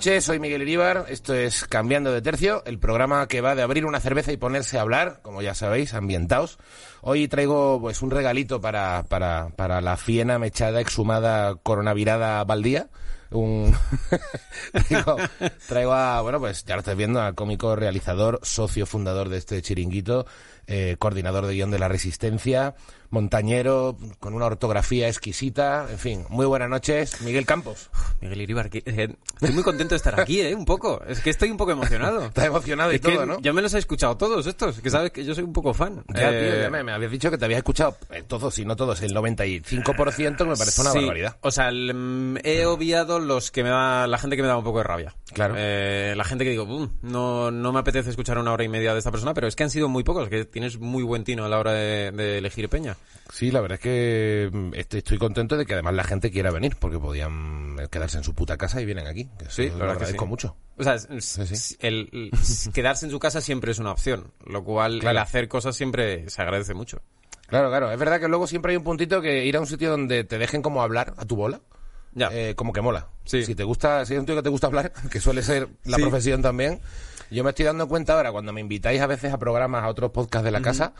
Noches, soy Miguel Iríbar, esto es Cambiando de Tercio, el programa que va de abrir una cerveza y ponerse a hablar, como ya sabéis, ambientaos. Hoy traigo pues un regalito para, para, para la fiena, mechada, exhumada, coronavirada baldía. Un... traigo, traigo a, bueno, pues ya lo estáis viendo, al cómico, realizador, socio fundador de este chiringuito, eh, coordinador de guion de la Resistencia, montañero, con una ortografía exquisita, en fin, muy buenas noches, Miguel Campos. Miguel Iribar, que, eh, estoy muy contento de estar aquí, ¿eh? Un poco. Es que estoy un poco emocionado. Estás emocionado y Es todo, ¿no? Ya me los he escuchado todos estos, que sabes que yo soy un poco fan. Ya, Eh, tío, ya me, me habías dicho que te habías escuchado eh, todos, y no todos, el 95%, que me parece una sí, barbaridad. O sea, el, mm, he obviado los que me da, la gente que me da un poco de rabia. Claro. Eh, la gente que digo, "Mm, no, no me apetece escuchar una hora y media de esta persona, pero es que han sido muy pocos, que tienes muy buen tino a la hora de, de elegir peña. Sí, la verdad es que mm, estoy, estoy contento de que además la gente quiera venir, porque podían quedarse en su puta casa y vienen aquí. Eso Sí, lo agradezco sí. mucho. O sea, sí. El, el- quedarse en su casa siempre es una opción, lo cual Claro. el hacer cosas siempre se agradece mucho. Claro, claro. Es verdad que luego siempre hay un puntito que ir a un sitio donde te dejen como hablar a tu bola. Ya. eh, como que mola. Sí. Si te gusta, si es un tío que te gusta hablar, que suele ser la profesión también, yo me estoy dando cuenta ahora cuando me invitáis a veces a programas, a otros podcasts de la casa,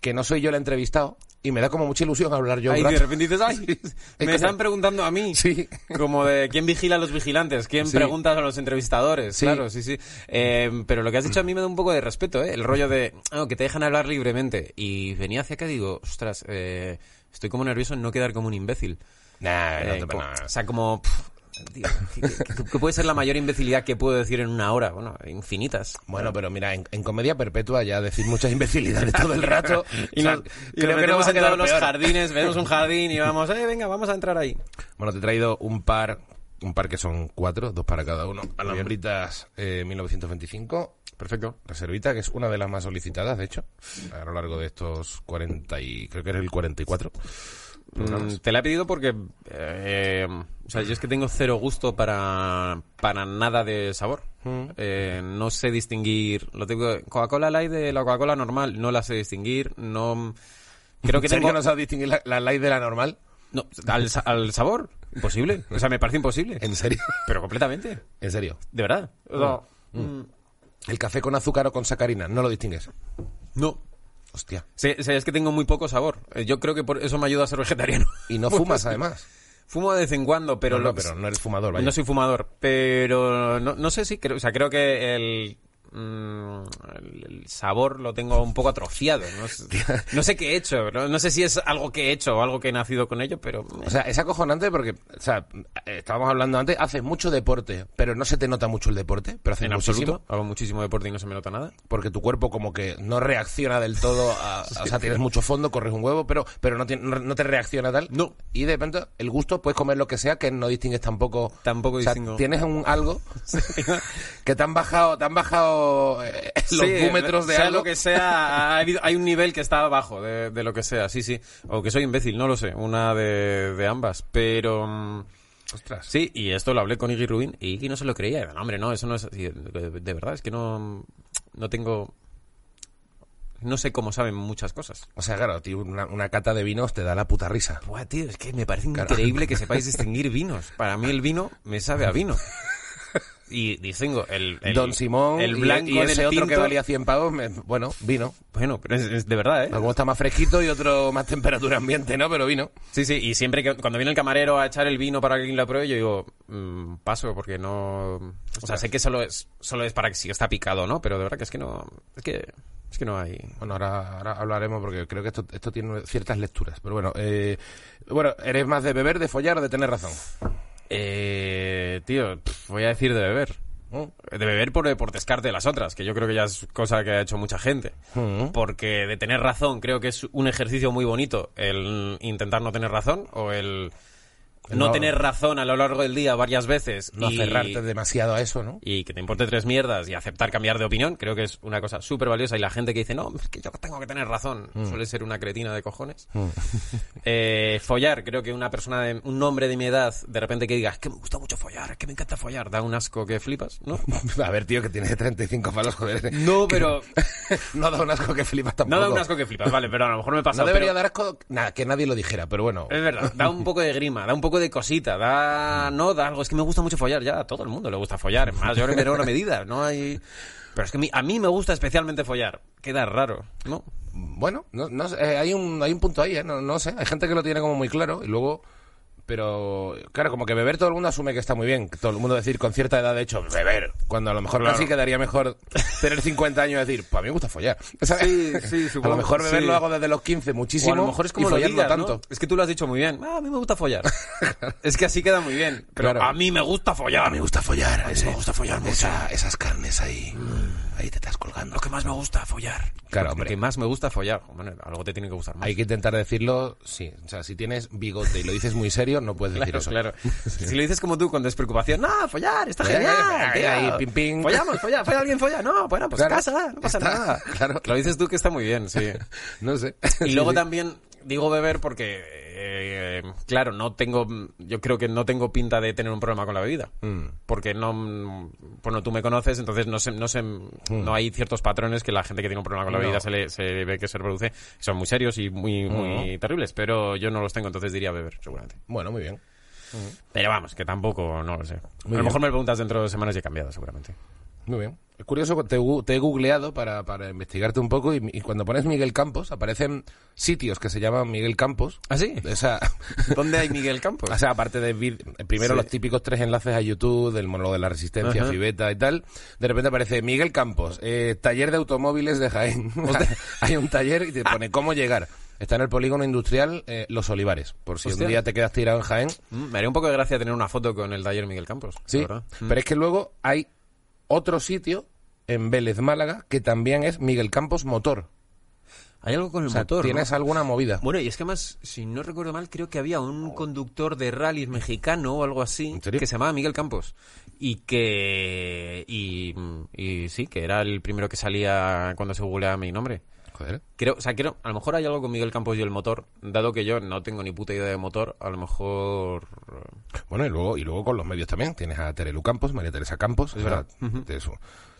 que no soy yo el entrevistado y me da como mucha ilusión hablar yo. un Ay, de rato. repente dices, ay, me están preguntando a mí. Sí. Como de quién vigila a los vigilantes, quién Sí. pregunta a los entrevistadores. Sí. Claro, sí, sí. Eh, pero lo que has dicho a mí me da un poco de respeto, ¿eh? El rollo de "Ah, que te dejan hablar libremente. Y venía hacia acá y digo, ostras, eh, estoy como nervioso en no quedar como un imbécil. Nah, no Eh, te como- o sea, como... pff, tío, ¿qué, qué- qué puede ser la mayor imbecilidad que puedo decir en una hora? Bueno, infinitas. Bueno, pero mira, en, en comedia perpetua ya decir muchas imbecilidades todo el rato. Y o sea, nos, y creo nos que no metemos vas a en los jardines, vemos un jardín y vamos, eh, venga, vamos a entrar ahí. Bueno, te he traído un par, un par que son cuatro, dos para cada uno. Alambritas eh, 1925, Perfecto. reservita, que es una de las más solicitadas, de hecho, a lo largo de estos 40 y creo que era el 44. Mm, te la he pedido porque, eh, o sea, yo es que tengo cero gusto para, para nada de sabor. Eh, no sé distinguir, lo tengo, Coca-Cola Light de la Coca-Cola normal, no la sé distinguir, no, creo que ¿En serio tengo, no sabes distinguir la, la light de la normal? no, al, al sabor, imposible, o sea, me parece imposible, ¿En serio? pero completamente, ¿En serio? de verdad. Mm, ¿El café con azúcar o con sacarina? ¿No lo distingues? no. Hostia. Sí, sí, es que tengo muy poco sabor. Eh, Yo creo que por eso me ayuda a ser vegetariano. Y no fumas, además. Fumo de vez en cuando, pero, Pero no, lo- pero no eres fumador, vaya. No soy fumador, pero no, no sé si creo, o sea, creo que el, mm, el, sabor lo tengo un poco atrofiado. No, sé- no sé qué he hecho, no, no sé si es algo que he hecho o algo que he nacido con ello, pero O sea, es acojonante porque, o sea, estábamos hablando antes, haces mucho deporte, pero no se te nota mucho el deporte, pero haces en muchísimo. absoluto hago muchísimo deporte y no se me nota nada. porque tu cuerpo como que no reacciona del todo a, o sea tienes mucho fondo corres un huevo pero pero no, tiene- no, te reacciona tal No. y de repente el gusto puedes comer lo que sea que no distingues tampoco Tampoco o sea, distingo. tienes un algo que te han bajado te han bajado los Sí, búmetros de sea algo lo que sea, hay un nivel que está abajo de, de lo que sea, sí, sí. O que soy imbécil, no lo sé, una de, de ambas. Pero mm, ostras sí, y esto lo hablé con Iggy Rubin y Iggy no se lo creía. Era, "No, hombre, no, eso no es así. De, verdad, es que no, no tengo... No sé cómo saben muchas cosas. o sea claro tío una, una cata de vinos te da la puta risa Buah, tío, es que me parece increíble que sepáis distinguir vinos. Para mí el vino me sabe a vino. Y distingo el, el Don Simón el y- blanco y, ese otro que valía 100 pavos me- bueno vino Bueno, pero es, es de verdad, ¿eh? alguno está más fresquito y otro más temperatura ambiente no pero vino Sí, sí, y siempre que cuando viene el camarero a echar el vino para que alguien lo pruebe, yo digo, mm, paso, porque no... O sea, sé que solo es, solo es para que si está picado, ¿no? Pero de verdad que es que no... Es que, es que no hay... Bueno, ahora, ahora hablaremos porque creo que esto, esto tiene ciertas lecturas. Pero bueno, eh, bueno, ¿eres más de beber, de follar o de tener razón? Eh, tío, voy a decir de beber. De beber por, por descarte de las otras, que yo creo que ya es cosa que ha hecho mucha gente. Porque de tener razón creo que es un ejercicio muy bonito el intentar no tener razón o el no, No. tener razón a lo largo del día varias veces No y, aferrarte demasiado a eso, ¿no? y que te importe tres mierdas y aceptar cambiar de opinión, creo que es una cosa súper valiosa. Y la gente que dice, no, es que yo tengo que tener razón, Mm. suele ser una cretina de cojones. Eh, follar, creo que una persona, de, un hombre de mi edad, de repente que diga, es que me gusta mucho follar, es que me encanta follar, da un asco que flipas, ¿no? A ver, tío, que tienes 35 palos, joder. No, pero... no da un asco que flipas tampoco. No da un asco que flipas, vale, pero a lo mejor me pasa. No debería pero- dar asco nada, que nadie lo dijera, pero bueno. Es verdad, da un poco de grima, da un poco de cosita, da, no, da algo, es que me gusta mucho follar, ya a todo el mundo le gusta follar, más yo que en una medida, no hay... Pero es que a mí, me gusta especialmente follar, queda raro, ¿no? Bueno, no, no eh, hay, un, hay un punto ahí, ¿eh? no, no sé. Hay gente que lo tiene como muy claro y luego pero claro, como que beber todo el mundo asume que está muy bien. Todo el mundo decir con cierta edad, de hecho, beber. Cuando a lo mejor Claro. casi quedaría mejor tener 50 años y decir, pues a mí me gusta follar. ¿Sabes? Sí, sí, A lo mejor beber sí. lo hago desde los 15 muchísimo. O a lo mejor es como y lo digas, tanto. Es que tú lo has dicho muy bien. Ah, a mí me gusta follar. es que así queda muy bien. Pero Claro. a mí me gusta follar. A mí me gusta follar. A mí me gusta follar mucho. esa- esas carnes ahí. Ahí te estás colgando. Lo que más me gusta follar. Claro, Lo que más me gusta follar. Bueno, algo te tiene que gustar más. Hay que intentar decirlo, sí. O sea, si tienes bigote y lo dices muy serio, no puedes decir Claro, eso. claro. Si lo dices como tú, con despreocupación, no, follar, está Eh, genial. ahí, tío. ahí, pim, pim. Follamos, folla, folla alguien, folla. No, bueno, pues Claro. casa, no pasa Está, nada. claro. Lo dices tú que está muy bien, sí. No sé. Y Sí, luego sí. también digo beber porque, eh, claro, no tengo, yo creo que no tengo pinta de tener un problema con la bebida. Mm. Porque no, mm, bueno, tú me conoces, entonces no sé, no sé, no hay ciertos patrones que la gente que tiene un problema con la Mm. No. bebida se, le, se ve que se reproduce, que son muy serios y muy, muy terribles, pero yo no los tengo, entonces diría beber, seguramente. Bueno, muy bien. Pero vamos, que tampoco, no lo sé. Muy a lo bien. mejor me lo preguntas dentro de dos semanas y he cambiado, seguramente. Muy bien. Es curioso, te, he googleado para, para investigarte un poco y, y cuando pones Miguel Campos aparecen sitios que se llaman Miguel Campos. ¿Ah, sí? O sea, ¿Dónde hay Miguel Campos? o sea, aparte de vid- primero Sí. los típicos tres enlaces a YouTube, del monólogo de la resistencia, Ajá. Fibeta y tal, de repente aparece Miguel Campos, eh, taller de automóviles de Jaén. Hay un taller y te pone cómo llegar. Está en el polígono industrial Los Los Olivares. Por si Hostia. un día te quedas tirado en Jaén. Mm, Me haría un poco de gracia tener una foto con el taller Miguel Campos. Sí. Mm. pero es que luego hay otro sitio en Vélez, Málaga, que también es Miguel Campos Motor. Hay algo con el O sea, motor. ¿no? tienes alguna movida. Bueno, y es que además, si no recuerdo mal, creo que había un conductor de rallies mexicano o algo así que se llamaba Miguel Campos y que y, y sí, que era el primero que salía cuando se googleaba mi nombre. Joder. Creo, o sea, creo, a lo mejor hay algo con Miguel Campos y el motor, dado que yo no tengo ni puta idea de motor, a lo mejor Bueno, y luego, y luego con los medios también. Tienes a Terelu Campos, María Teresa Campos. Es verdad. de eso.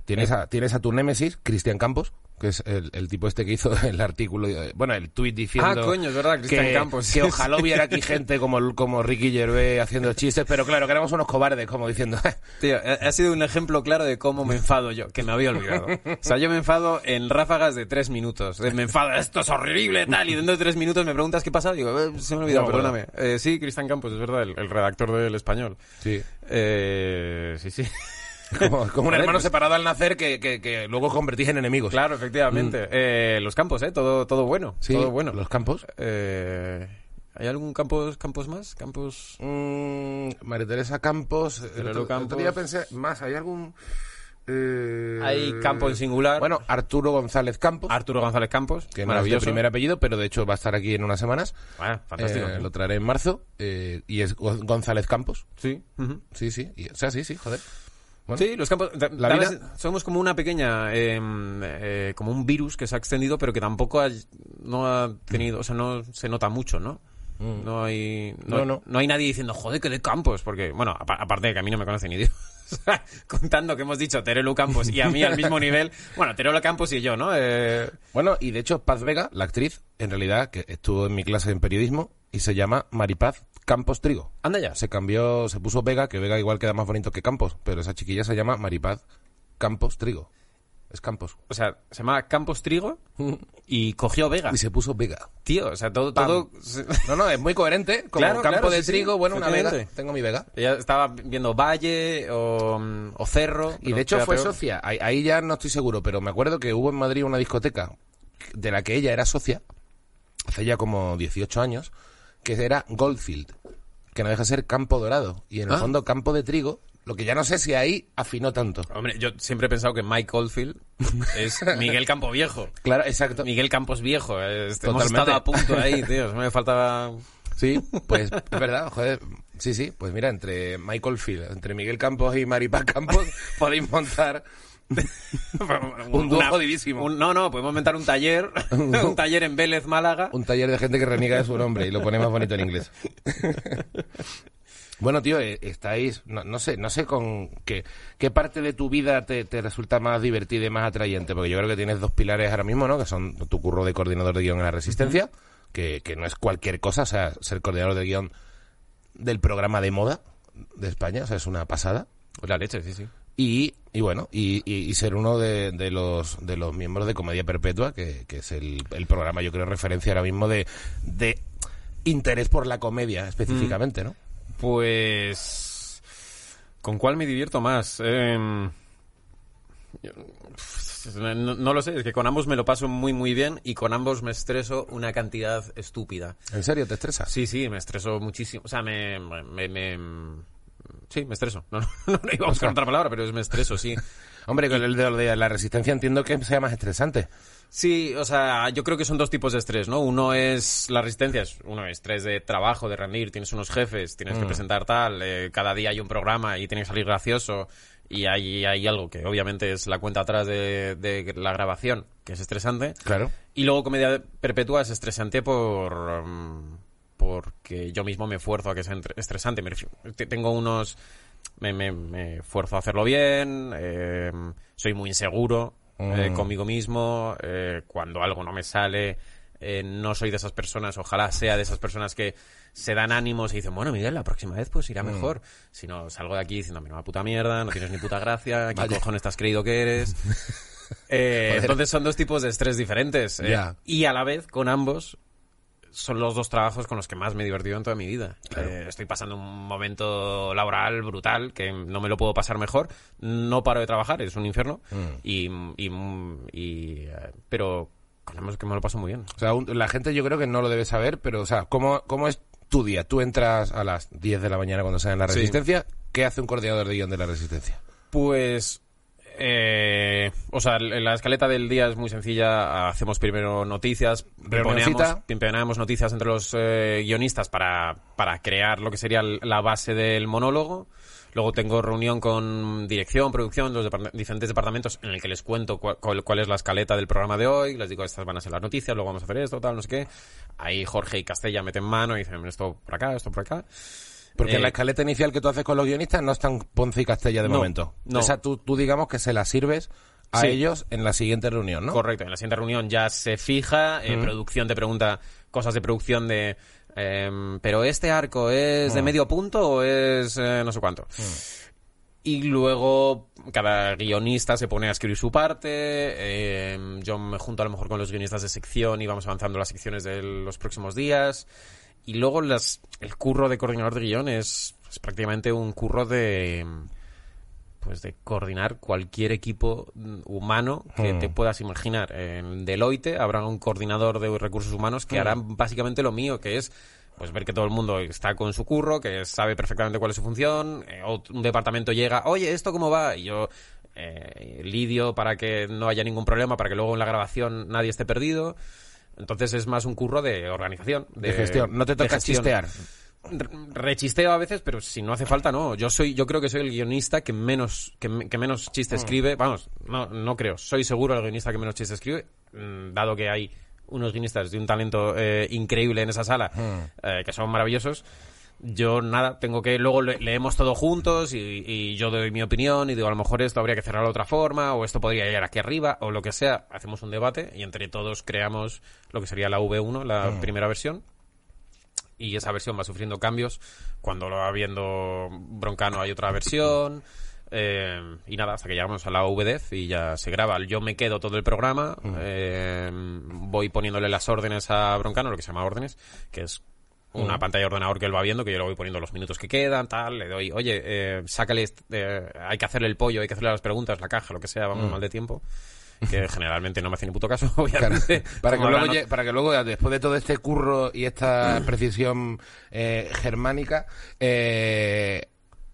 Tienes, a, tienes a tu némesis, Cristian Campos, que es el, el tipo este que hizo el artículo, eh, bueno, el tuit diciendo... Ah, coño, es verdad, Cristian Campos. Que ojalá hubiera aquí gente como, como Ricky Gervais haciendo chistes, pero claro, que éramos unos cobardes, como diciendo... Tío, ha ha sido un ejemplo claro de cómo me enfado yo, que me había olvidado. O sea, yo me enfado en ráfagas de tres minutos. Me enfado, esto es horrible, tal, y dentro de tres minutos me preguntas qué pasa, digo, eh, se me ha olvidado, No, perdóname. Eh, sí, Cristian Campos, es verdad, el, el redactor del español. sí. Eh, sí, sí. Como, como un hermano pues- separado al nacer que, que, que luego convertís en enemigos. Claro, efectivamente. Eh, los campos, ¿eh? Todo, todo bueno. Sí, todo bueno. los campos. Eh, ¿Hay algún campos, campos más? Campos... Mm, María Teresa Campos. El Terelu otro, el Campos. otro día pensé, más, ¿hay algún...? eh, Hay campo en singular. Bueno, Arturo González Campos, Arturo González Campos, que no es de maravilloso. primer apellido, pero de hecho va a estar aquí en unas semanas. Ah, fantástico. Eh, lo traeré en marzo. eh, y es Go- González Campos. Sí. Sí, sí. y- o sea, sí, sí, joder. Bueno, Sí, los campos. La da vida- somos como una pequeña. eh, eh, como un virus que se ha extendido, pero que tampoco ha, no ha tenido. O sea, no se nota mucho, ¿no? No hay. No, No, no. hay nadie diciendo, joder, que de campos. Porque, bueno, apa- aparte de que a mí no me conoce ni Dios. Contando que hemos dicho Terelu Campos y a mí al mismo nivel. Bueno, Terelu Campos y yo, ¿no? Eh, Bueno, y de hecho, Paz Vega, la actriz, en realidad, que estuvo en mi clase en periodismo, y se llama Maripaz Campos Trigo. anda ya. Se cambió, se puso Vega, que Vega igual queda más bonito que Campos, pero esa chiquilla se llama Maripaz Campos Trigo. Es Campos. O sea, se llama Campos Trigo y cogió Vega. Y se puso Vega. Tío, o sea, todo. Pam. todo No, no, es muy coherente. Como Claro, campo claro, de sí, sí, trigo, bueno, una Vega. Tengo mi Vega. Ella estaba viendo Valle o, mm, o Cerro. Y de hecho fue peor. socia. Ahí, ahí ya no estoy seguro, pero me acuerdo que hubo en Madrid una discoteca de la que ella era socia, hace ya como 18 años, que era Goldfield, que no deja de ser campo dorado. Y en el Ah. fondo campo de trigo, lo que ya no sé si ahí afinó tanto. Hombre, yo siempre he pensado que Mike Oldfield es Miguel Campo Viejo. Claro, exacto. Miguel Campos Viejo. eh, este, hemos estado a punto ahí, tío. Me faltaba... Sí, pues es verdad, joder. Sí, sí, pues mira, entre Michael Field, entre Miguel Campos y Maripaz Campos, podéis montar un dúo jodidísimo. un- no, no, podemos montar un taller. un taller en Vélez, Málaga. un taller de gente que reniega de su nombre y lo pone más bonito en inglés. bueno, tío, eh, estáis, no, no sé, no sé con qué, qué parte de tu vida te, te resulta más divertida y más atrayente, porque yo creo que tienes dos pilares ahora mismo, ¿no? Que son tu curro de coordinador de guion en la Resistencia, que, que no es cualquier cosa, o sea, ser coordinador de guion del programa de moda de España, o sea, es una pasada. La leche, sí, sí. Y, y bueno, y, y- y ser uno de, de los de los miembros de Comedia Perpetua, que, que es el, el programa, yo creo, referencia ahora mismo de, de interés por la comedia específicamente, ¿no? Pues... ¿Con cuál me divierto más? Em, no lo sé, es que con ambos me lo paso muy muy bien y con ambos me estreso una cantidad estúpida. ¿En serio te estresas? Sí, sí, me estreso muchísimo. O sea, me... me, me- sí, me estreso. No, no, no, no iba a buscar otra palabra, pero es me estreso, sí. Hombre, con el de, la resistencia entiendo que sea más estresante. Sí, o sea, yo creo que son dos tipos de estrés, ¿no? Uno es la resistencia, es uno es estrés de trabajo, de rendir, tienes unos jefes, tienes que presentar tal, eh, cada día hay un programa y tienes que salir gracioso y hay, hay algo que obviamente es la cuenta atrás de, de la grabación, que es estresante. Claro. Y luego comedia perpetua es estresante por mm, porque yo mismo me esfuerzo a que sea estresante. Me refiero- te- tengo unos me, me, me esfuerzo a hacerlo bien, eh, soy muy inseguro eh, Mm. conmigo mismo, eh, cuando algo no me sale, eh, no soy de esas personas, ojalá sea de esas personas que se dan ánimos y dicen, bueno, Miguel, la próxima vez pues Mm. irá mejor. Si no, salgo de aquí diciendo, una puta mierda, no tienes ni puta gracia, ¿qué cojones te has creído que eres? Eh, entonces son dos tipos de estrés diferentes. eh. Y a la vez, con ambos, son los dos trabajos con los que más me he divertido en toda mi vida. Claro. Eh, estoy pasando un momento laboral brutal que no me lo puedo pasar mejor. No paro de trabajar, es un infierno. Mm. Y, y, y, eh, pero con que me lo paso muy bien. O sea, un- la gente yo creo que no lo debe saber, pero, o sea, ¿cómo, cómo es tu día? Tú entras a las 10 de la mañana cuando sale en la Sí. resistencia. ¿Qué hace un coordinador de guion de la resistencia? Pues, eh, o sea, la escaleta del día es muy sencilla. Hacemos primero noticias, pimponeamos, pimponeamos noticias entre los eh, guionistas para, para crear lo que sería la base del monólogo. Luego tengo reunión con dirección, producción, los depart- diferentes departamentos en el que les cuento cuál- cuál es la escaleta del programa de hoy. Les digo, estas van a ser las noticias, luego vamos a hacer esto, tal, no sé qué. Ahí Jorge y Castella meten mano y dicen esto por acá, esto por acá. Porque Eh, la escaleta inicial que tú haces con los guionistas no están Ponce y Castella de No, momento. no. O sea, tú, tú digamos que se la sirves a Sí. ellos en la siguiente reunión, ¿no? Correcto, en la siguiente reunión ya se fija, eh, producción te pregunta cosas de producción de... em, pero este arco es de medio punto o es eh, no sé cuánto. Y luego cada guionista se pone a escribir su parte. em, yo me junto a lo mejor con los guionistas de sección y vamos avanzando las secciones de los próximos días. Y luego las, el curro de coordinador de guion es, es prácticamente un curro de pues de coordinar cualquier equipo humano que Hmm. te puedas imaginar. En Deloitte habrá un coordinador de recursos humanos que hará básicamente lo mío, que es pues ver que todo el mundo está con su curro, que sabe perfectamente cuál es su función, eh, o un departamento llega, oye, ¿esto cómo va? Y yo eh, lidio para que no haya ningún problema, para que luego en la grabación nadie esté perdido. Entonces es más un curro de organización, de, De gestión. No te toca chistear. Re- rechisteo a veces, pero si no hace falta, no. Yo soy, yo creo que soy el guionista que menos, que, me- que menos chiste Mm. escribe. Vamos, no, no creo. Soy seguro el guionista que menos chiste escribe, mm, dado que hay unos guionistas de un talento eh, increíble en esa sala, Mm. eh, que son maravillosos. Yo nada, tengo que luego le- leemos todo juntos y, y yo doy mi opinión y digo a lo mejor esto habría que cerrarlo de otra forma o esto podría ir aquí arriba o lo que sea. Hacemos un debate y entre todos creamos lo que sería la V1, la Mm. primera versión y esa versión va sufriendo cambios. Cuando lo va viendo Broncano hay otra versión. eh, y nada, hasta que llegamos a la VDEF y ya se graba. Yo me quedo todo el programa, eh, voy poniéndole las órdenes a Broncano, lo que se llama órdenes, que es una pantalla de ordenador que él va viendo, que yo le voy poniendo los minutos que quedan, tal, le doy, oye, eh, sácale, este- eh, hay que hacerle el pollo, hay que hacerle las preguntas, la caja, lo que sea, vamos mal de tiempo. Que generalmente no me hace ni puto caso, Claro. obviamente. Para, que luego, no- para que luego, después de todo este curro y esta precisión eh, germánica, eh,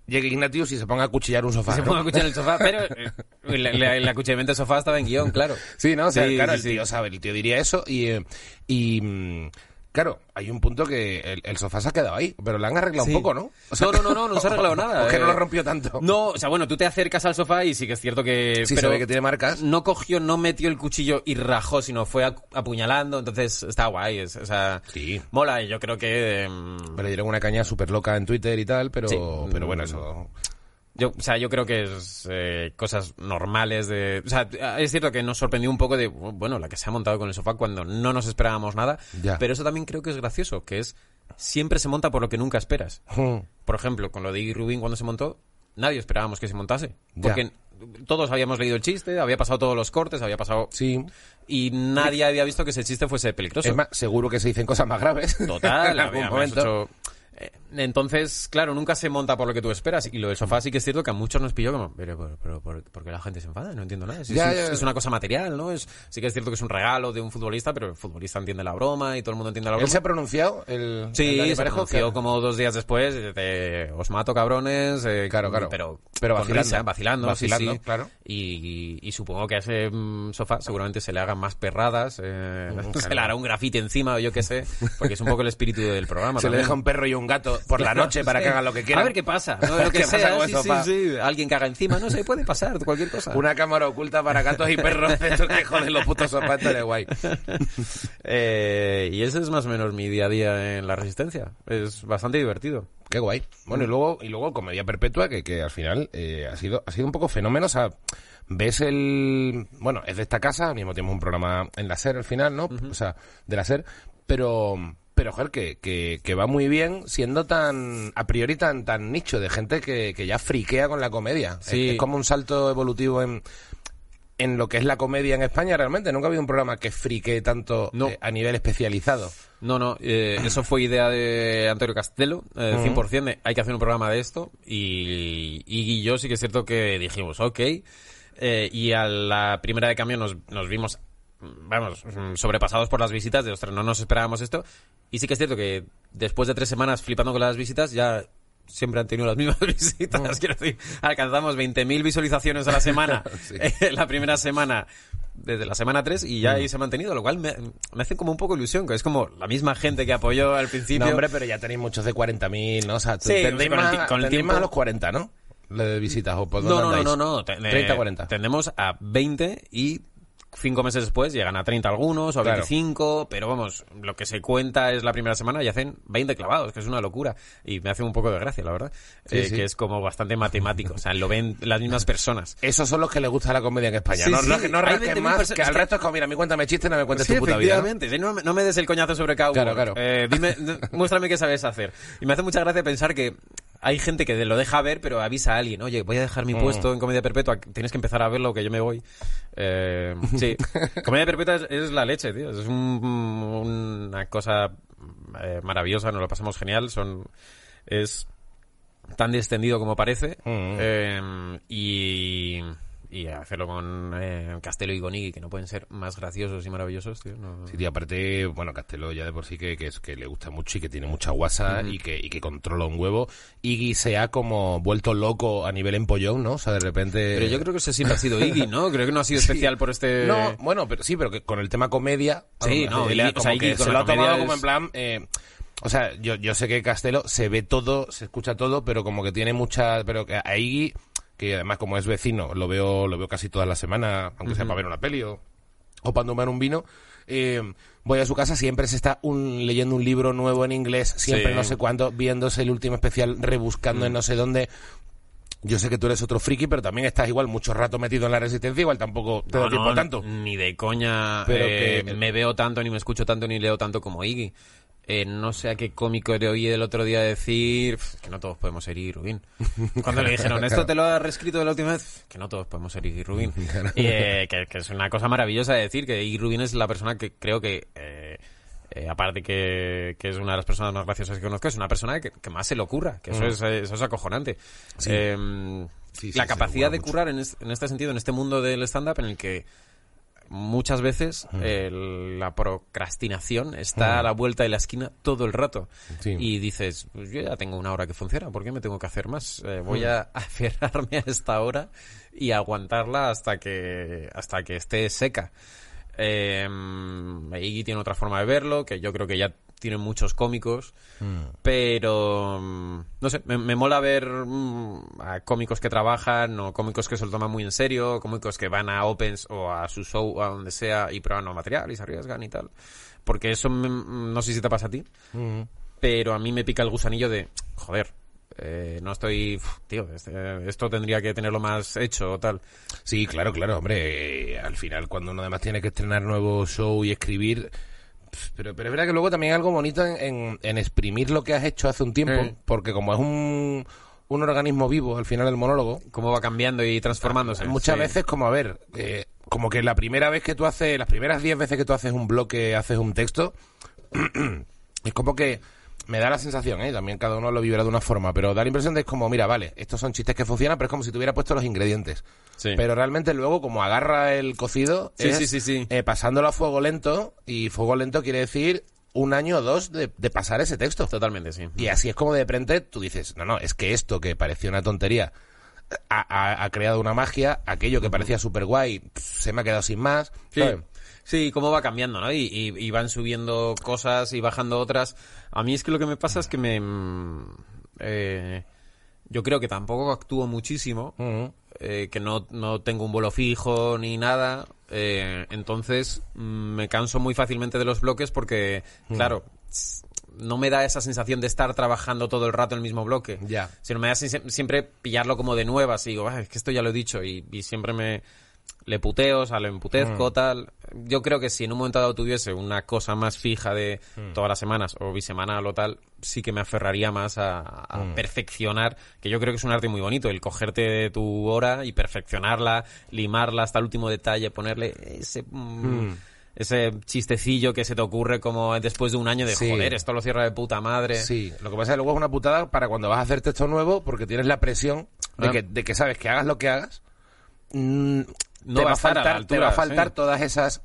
llegue Ignatius y se ponga a cuchillar un sofá. se ¿no? ponga a en el sofá, pero eh, el acuchillamiento del sofá estaba en guion, claro. Sí, ¿no? O sea, Sí, claro, sí, el sí. tío sabe, el tío diría eso y, y mm, claro, hay un punto que el, el sofá se ha quedado ahí, pero lo han arreglado Sí. un poco, ¿no? O No, no, no, no, no se ha arreglado nada, O que no eh. lo rompió tanto. No, o sea, bueno, tú te acercas al sofá y sí que es cierto que... Sí, pero se ve que tiene marcas. No cogió, no metió el cuchillo y rajó, sino fue apuñalando, entonces está guay, es- o sea... Sí. Mola, y yo creo que... em, Pero dieron una caña súper loca en Twitter y tal, pero, Sí. pero bueno, eso... Yo, o sea, yo creo que es eh, cosas normales de... O sea, es cierto que nos sorprendió un poco de, bueno, la que se ha montado con el sofá cuando no nos esperábamos nada, Ya. pero eso también creo que es gracioso, que es siempre se monta por lo que nunca esperas. Hmm. Por ejemplo, con lo de Iggy Rubin cuando se montó, nadie esperábamos que se montase. Ya. Porque todos habíamos leído el chiste, había pasado todos los cortes, había pasado... Sí. Y nadie había visto que ese chiste fuese peligroso. Es más, seguro que se dicen cosas más graves. Total, en algún momento. hecho- Entonces, claro, nunca se monta por lo que tú esperas. Y lo del sofá sí que es cierto que a muchos nos pilló como, pero, pero, pero, ¿por, por qué la gente se enfada? No entiendo nada. Ya, es, ya, ya. es una cosa material, ¿no? Es, sí que es cierto que es un regalo de un futbolista, pero el futbolista entiende la broma y todo el mundo entiende la broma. ¿Él se ha pronunciado? El, Sí, se pronunció que- como dos días después de os mato cabrones, eh, Claro, claro. pero, Pero vacilando. risa, vacilando, Vacilando, sí. claro. Y, y supongo que a ese mm, sofá seguramente se le hagan más perradas, eh, se le hará un grafiti encima o yo qué sé, porque es un poco el espíritu del programa. Se le deja un perro y un gato por la noche para que hagan lo que quieran. A ver qué pasa, ¿no? lo ¿Qué que pasa sea, sí, sí, sí. alguien que haga encima, no sé, puede pasar, cualquier cosa. Una cámara oculta para gatos y perros de estos que joden los putos sofás, estaría guay. Eh, y ese es más o menos mi día a día en la resistencia. Es bastante divertido. Qué guay. Bueno, y luego, y luego Comedia Perpetua, que, que al final eh, ha sido ha sido un poco fenómeno. O sea, ves el... Bueno, es de esta casa, al mismo tiempo un programa en la SER al final, ¿no? O sea, de la SER. Pero, pero joder, que, que, que va muy bien siendo tan, a priori tan, tan nicho de gente que, que ya friquea con la comedia. Sí. Es, es como un salto evolutivo en, en lo que es la comedia en España realmente. Nunca ha habido un programa que friquee tanto No. eh, a nivel especializado. No, no, eh, eso fue idea de Antonio Castelo, eh, 100%, de, hay que hacer un programa de esto, y, y yo sí que es cierto que dijimos, ok, eh, y a la primera de cambio nos, nos vimos, vamos, mm, sobrepasados por las visitas, de, ostras, no nos esperábamos esto, y sí que es cierto que después de tres semanas flipando con las visitas, ya siempre han tenido las mismas visitas, quiero decir, alcanzamos 20.000 visualizaciones a la semana, Sí. eh, la primera semana desde la semana 3 y ya ahí se ha mantenido, lo cual me, me hace como un poco ilusión, que es como la misma gente que apoyó al principio. No, hombre, pero ya tenéis muchos de 40.000, ¿no? O sea, Sí, tendréis con el con el tiempo- más a los 40, ¿no? De visitas o por no, no, no, no, no, te- eh, 30, 40. Tendemos a 20 y cinco meses después llegan a 30 algunos o a Claro. 25, pero vamos, lo que se cuenta es la primera semana y hacen 20 clavados, que es una locura. Y me hace un poco de gracia, la verdad. Sí, Eh, sí. Que es como bastante matemático, o sea, lo ven las mismas personas. Esos son los que les gusta la comedia en España. Sí, no, no, no hay rasquen 20.000 más, que al resto es como, mira, a mí cuéntame chistes, no me cuentes tu puta vida. ¿no? No, me- des el coñazo sobre Cow. Claro, claro. Eh, dime, muéstrame qué sabes hacer. Y me hace mucha gracia pensar que hay gente que lo deja ver, pero avisa a alguien. Oye, voy a dejar Mm. mi puesto en Comedia Perpetua. Tienes que empezar a verlo, que yo me voy. Eh, sí. Comedia Perpetua es, es la leche, tío. Es un- una cosa eh, maravillosa. Nos lo pasamos genial. Son... Es tan extendido como parece. Mm. Eh, y, y hacerlo con eh, Castelo y con Iggy, que no pueden ser más graciosos y maravillosos, tío. no- Sí, tío, aparte, bueno, Castelo ya de por sí que, que es que le gusta mucho y que tiene mucha guasa y, que, y que controla un huevo. Iggy se ha como vuelto loco a nivel empollón, ¿no? O sea, de repente... Pero yo creo que ese siempre ha sido Iggy, ¿no? Creo que no ha sido especial por este... No, bueno, pero sí, pero que con el tema comedia. Sí, no, Iggy- o sea, Iggy que con se lo ha tomado como en plan. eh, o sea, yo, yo sé que Castelo se ve todo, se escucha todo, pero como que tiene mucha. Pero que a Iggy, que además como es vecino, lo veo, lo veo casi todas las semanas, aunque sea para ver una peli o, o para tomar un vino. eh, voy a su casa, siempre se está un, leyendo un libro nuevo en inglés, siempre Sí. no sé cuándo, viéndose el último especial, rebuscando en no sé dónde. Yo sé que tú eres otro friki, pero también estás igual mucho rato metido en la resistencia, igual tampoco te da No, tiempo no, tanto. Ni de coña Pero eh, que- me veo tanto, ni me escucho tanto, ni leo tanto como Iggy. Eh, no sé a qué cómico le oí el otro día decir "Pf, que no todos podemos ser Rubin. Cuando le dijeron, ¿esto te lo has reescrito de la última vez? Que no todos podemos ser Rubin. Y, eh, que, que es una cosa maravillosa de decir que Rubin es la persona que creo que... eh, eh, aparte que, que es una de las personas más graciosas que conozco, es una persona que, que más se le ocurra, que eso, Mm. es, eso es acojonante. Sí. Eh, Sí, sí, la capacidad de currar en, es- en este sentido, en este mundo del stand-up en el que muchas veces el- la procrastinación está a la vuelta de la esquina todo el rato. Sí. Y dices, pues yo ya tengo una hora que funciona, ¿por qué me tengo que hacer más? Eh, voy a aferrarme a esta hora y aguantarla hasta que, hasta que esté seca. Eh, Iggy tiene otra forma de verlo, que yo creo que ya tienen muchos cómicos, pero mm, no sé, me, me mola ver mm, a cómicos que trabajan o cómicos que se lo toman muy en serio, cómicos que van a Opens o a su show o a donde sea y prueban nuevo material y se arriesgan y tal. Porque eso me- no sé si te pasa a ti, Mm. pero a mí me pica el gusanillo de, joder, eh, no estoy, tío, este- esto tendría que tenerlo más hecho o tal. Sí, claro, claro, hombre. eh, al final, cuando uno además tiene que estrenar nuevo show y escribir, Pero, pero es verdad que luego también hay algo bonito en, en- en exprimir lo que has hecho hace un tiempo, Eh. porque como es un, un organismo vivo al final del monólogo, Cómo va cambiando y transformándose. muchas sí. veces como, a ver, eh, como que la primera vez que tú haces, las primeras 10 veces que tú haces un bloque, haces un texto, es como que me da la sensación, ¿eh? también cada uno lo vivirá de una forma, pero da la impresión de es como, mira, vale, estos son chistes que funcionan, pero es como si te hubiera puesto los ingredientes. Sí. Pero realmente luego, como agarra el cocido, Sí, es, sí, sí, sí. eh, pasándolo a fuego lento, y fuego lento quiere decir un año o dos de, de pasar ese texto. Totalmente, sí. Y así es como de repente tú dices, no, no, es que esto que parecía una tontería ha, ha- ha creado una magia, aquello que parecía súper guay se me ha quedado sin más. Sí. ¿sabes? Sí, cómo va cambiando, ¿no? Y, y- y van subiendo cosas y bajando otras. A mí es que lo que me pasa es que me... mm, eh, yo creo que tampoco actúo muchísimo, eh, que no, no tengo un vuelo fijo ni nada. eh, entonces mm, me canso muy fácilmente de los bloques porque, claro, no me da esa sensación de estar trabajando todo el rato en el mismo bloque. Ya. Sino me da siempre pillarlo como de nuevas y digo, "Ah, es que esto ya lo he dicho y, y siempre me le puteo, o sea, le emputezco, Mm. tal. Yo creo que si en un momento dado tuviese una cosa más fija de Mm. todas las semanas o bisemanal o tal, sí que me aferraría más a, a Mm. perfeccionar, que yo creo que es un arte muy bonito, el cogerte tu hora y perfeccionarla, limarla hasta el último detalle, ponerle ese... Ese chistecillo que se te ocurre como después de un año de Sí. joder, esto lo cierra de puta madre. Sí, lo que pasa es que luego es una putada para cuando vas a hacer texto nuevo porque tienes la presión de, Ah. que, de que sabes que hagas lo que hagas, No te, va a estar a faltar, te altura, va a faltar sí. todas esas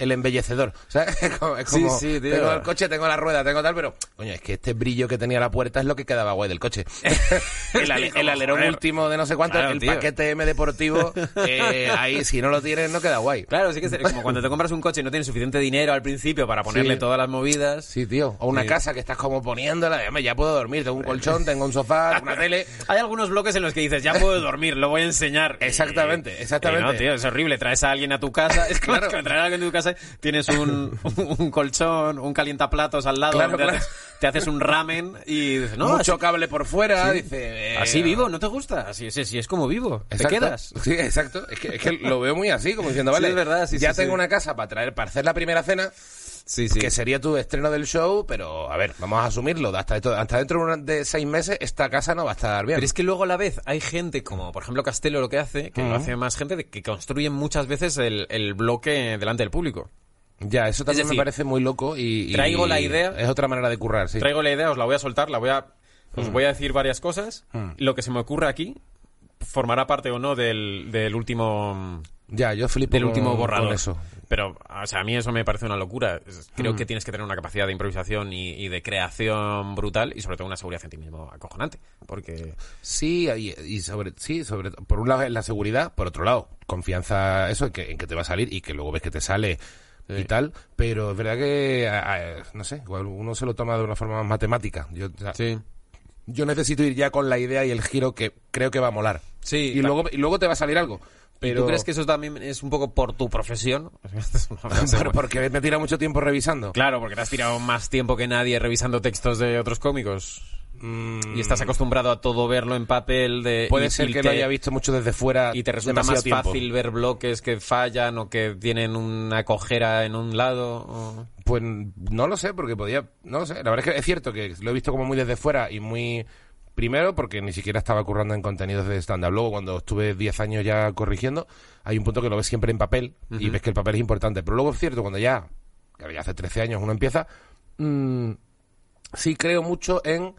el embellecedor. O sea, es como, es Sí, como, sí, tío. tengo el coche, tengo la rueda, tengo tal, pero coño, es que este brillo que tenía la puerta es lo que quedaba guay del coche. el, ale- alerón joder. último de no sé cuánto, Claro, el tío. paquete M deportivo, eh, ahí si no lo tienes no queda guay. Claro, sí que es como cuando te compras un coche y no tienes suficiente dinero al principio para ponerle todas las movidas. Sí, tío. O una casa que estás como poniéndola, "Hombre, ya puedo dormir, tengo un colchón, tengo un sofá, una tele. Hay algunos bloques en los que dices, ya puedo dormir, lo voy a enseñar. Exactamente, exactamente. y no, tío, es horrible. Traes a alguien a tu casa. Es como Claro. que traer a alguien a tu casa, tienes un, un colchón, un calientaplatos al lado, Claro, te, claro. Haces, te haces un ramen y dices, no, Mucho así, cable por fuera, dice... eh, así vivo, ¿no te gusta? Así, así, así es como vivo. Exacto. Te quedas. Sí, exacto. Es que, es que lo veo muy así, como diciendo, Sí, vale, es verdad, sí, ya tengo una casa para traer, para hacer la primera cena, Sí, sí. que sería tu estreno del show, pero a ver, vamos a asumirlo. Hasta, esto- hasta dentro de, seis meses esta casa no va a estar bien. Pero es que luego a la vez hay gente, como por ejemplo Castelo lo que hace, que lo hace más gente, que construyen muchas veces el, el bloque delante del público. Ya, eso también decir, me parece muy loco y, y traigo la idea- Es otra manera de currar, sí. Traigo la idea, os la voy a soltar, la voy a... Os Mm. voy a decir varias cosas. y Lo que se me ocurre aquí formará parte o no del, del último Ya, yo flipo del con- último borrador. con eso. Pero, o sea, a mí eso me parece una locura. Es- Mm. Creo que tienes que tener una capacidad de improvisación y, y de creación brutal y sobre todo una seguridad en ti mismo acojonante. Porque... Sí, y, y sobre, sí, sobre, por un lado es la seguridad, por otro lado, confianza, eso, en que, en que te va a salir y que luego ves que te sale y tal, pero es verdad que, a- a- no sé, igual uno se lo toma de una forma más matemática. Yo, Sí. yo necesito ir ya con la idea y el giro que creo que va a molar. Sí, y luego, y luego te va a salir algo. ¿Y Pero, tú crees que eso también es un poco por tu profesión? Por- porque me tira mucho tiempo revisando. Claro, porque te has tirado más tiempo que nadie revisando textos de otros cómicos. Mm, Y estás acostumbrado a todo verlo en papel de puede ser que te- lo haya visto mucho desde fuera. y te resulta más tiempo. fácil ver bloques que fallan o que tienen una cojera en un lado. o- Pues no lo sé, porque podía. No lo sé. La verdad es que es cierto que lo he visto como muy desde fuera y muy. Primero, porque ni siquiera estaba currando en contenidos de stand-up. Luego, cuando estuve 10 años ya corrigiendo, hay un punto que lo ves siempre en papel y ves que el papel es importante. Pero luego es cierto, cuando ya, ya hace 13 años uno empieza, mm, sí creo mucho en